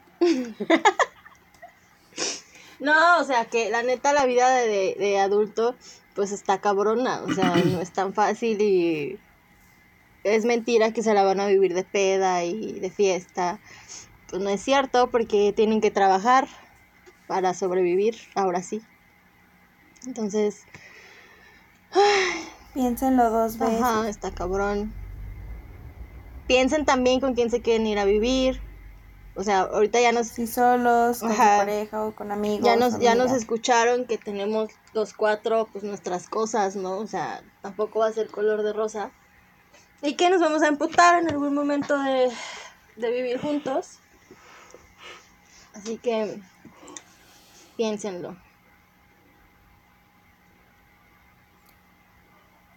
No, o sea, que la neta la vida de, de adulto pues está cabrona, o sea, no es tan fácil y es mentira que se la van a vivir de peda y de fiesta. Pues no es cierto porque tienen que trabajar para sobrevivir, ahora sí. Entonces,
Piénsenlo dos veces.
ajá, está cabrón. Piensen también con quién se quieren ir a vivir. O sea, ahorita ya nos
Si solos, con
Ajá.
tu pareja o con amigos.
ya nos, ya nos escucharon que tenemos los cuatro, pues nuestras cosas, ¿no? O sea, tampoco va a ser color de rosa. Y que nos vamos a emputar en algún momento de, de vivir juntos. Así que piénsenlo.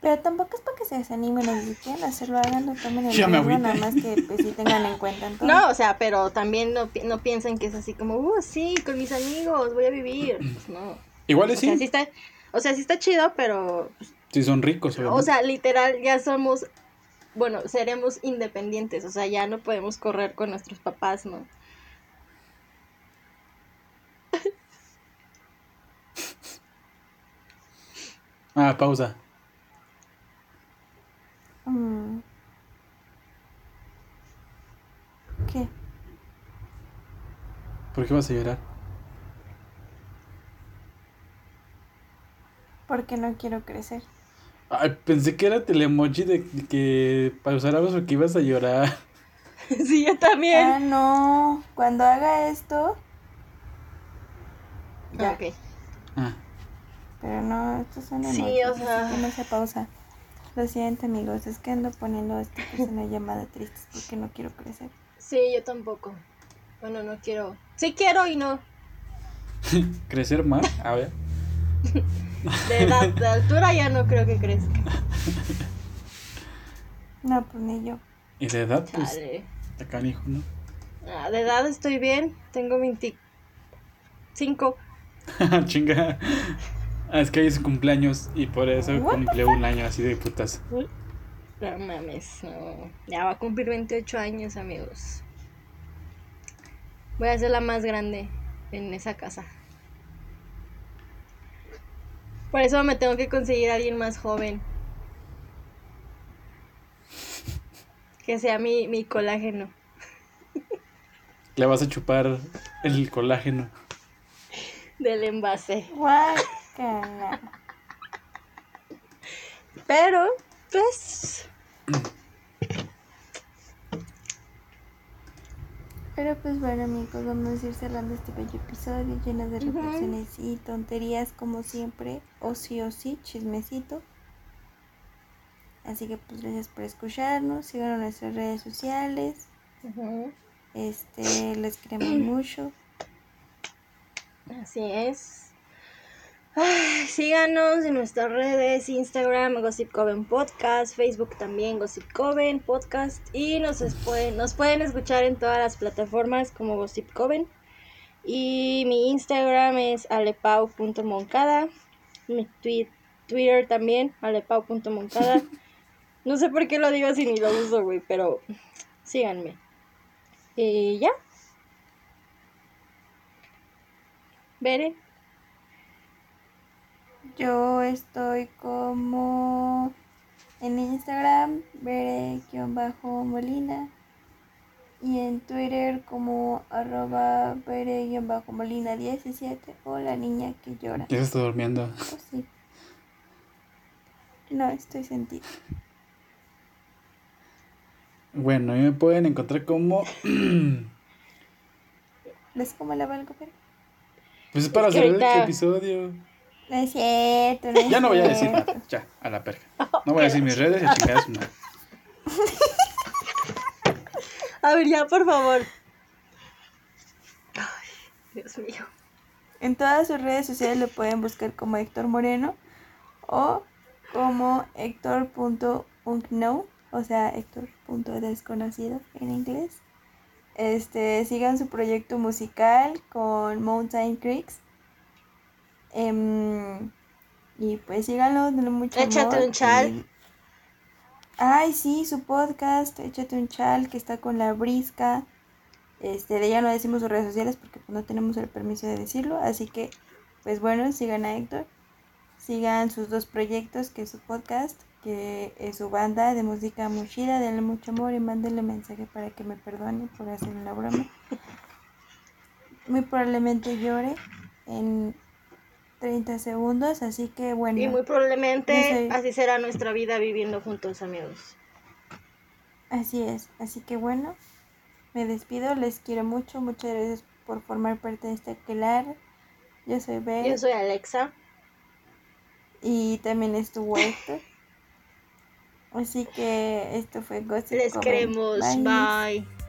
Pero tampoco es para que se desanimen o si quieren hacerlo, háganlo, tomen el riesgo, nada más que pues sí tengan en cuenta.
No, o sea, pero también no, pi- no piensen que es así como, uh, sí, con mis amigos voy a vivir. Pues no.
Igual
O
es
sea, sí está, o sea, sí está chido, pero
Sí, son ricos,
O
obviamente.
sea, literal, ya somos, bueno, seremos independientes, o sea, ya no podemos correr con nuestros papás, ¿no?
Ah, pausa.
Mm. ¿Qué?
¿Por qué vas a llorar?
Porque no quiero crecer.
Ay, pensé que era el emoji de, de que pausáramos porque ibas a llorar.
sí, yo también.
Ah, no. Cuando haga esto. Ya.
Ok.
Ah,
Pero no, estos son
Sí, o sea.
que no se pausa. Lo siento, amigos. Es que ando poniendo este que es una llamada triste porque no quiero crecer.
Sí, yo tampoco. Bueno, no quiero. Sí quiero y no.
crecer más. A ver.
De edad, de altura ya no creo que crezca.
No, pues ni yo.
Y de edad, pues,
Chale.
está canijo, ¿no?
Ah, de edad estoy bien, tengo 25.
Chinga. Ah, es que hoy es su cumpleaños y por eso
What
cumplió un año así de putas.
No mames, no. Ya va a cumplir 28 años, amigos. Voy a ser la más grande en esa casa. Por eso me tengo que conseguir a alguien más joven. Que sea mi, mi colágeno.
Le vas a chupar el colágeno.
del envase.
Guácala.
Pero, pues,
Pero pues bueno amigos, vamos a ir cerrando este bello episodio lleno de reflexiones y tonterías como siempre, o sí o sí, chismecito. Así que pues gracias por escucharnos, sigan nuestras redes sociales, este, les queremos mucho.
así es. Ay, síganos en nuestras redes, Instagram, Gossip Coven Podcast, Facebook también, Gossip Coven Podcast. Y nos, pueden, nos pueden escuchar en todas las plataformas como Gossip Coven. Y mi Instagram es alepau.moncada. Mi tweet, Twitter también, alepau.moncada. No sé por qué lo digo si ni lo uso, güey, pero síganme. Y ya. Veré.
Yo estoy como en Instagram, bere-molina y en Twitter como arroba bere-molina 17 o la niña que llora.
Ya se está durmiendo.
Oh, sí. No, estoy sentida.
Bueno, a mí me pueden encontrar como.
¿Ves cómo la valgo, pero?
Pues es para
Es que
cerrar este
ahorita-
episodio.
No es cierto, no es
Ya no voy a decir nada. Ya, a la perga. No voy a decir mis redes y su madre.
A ver, ya, por favor. Ay, Dios mío.
En todas sus redes sociales lo pueden buscar como Héctor Moreno o como Héctor.unknown, o sea, Héctor.desconocido en inglés. Este, sigan su proyecto musical con Mountain Creeks. Em, y pues síganlo, denle mucho
Échate
amor
un chal.
y- Ay, sí, su podcast, Échate un chal, que está con la brisca. Este, de ella no decimos sus redes sociales porque pues, no tenemos el permiso de decirlo. Así que, pues bueno, sigan a Héctor. Sigan sus dos proyectos, que es su podcast, que es su banda de música Mushida. Denle mucho amor y mándenle mensaje para que me perdone por hacer una broma. Muy probablemente llore en 30 segundos, así que bueno.
Y muy probablemente así será nuestra vida viviendo juntos, amigos.
Así es, así que bueno, me despido, les quiero mucho, muchas gracias por formar parte de este aquelar. Yo soy Beth
Yo soy Alexa.
y también estuvo Héctor. Así que esto fue Gossip
Les queremos.
Bye.
Bye.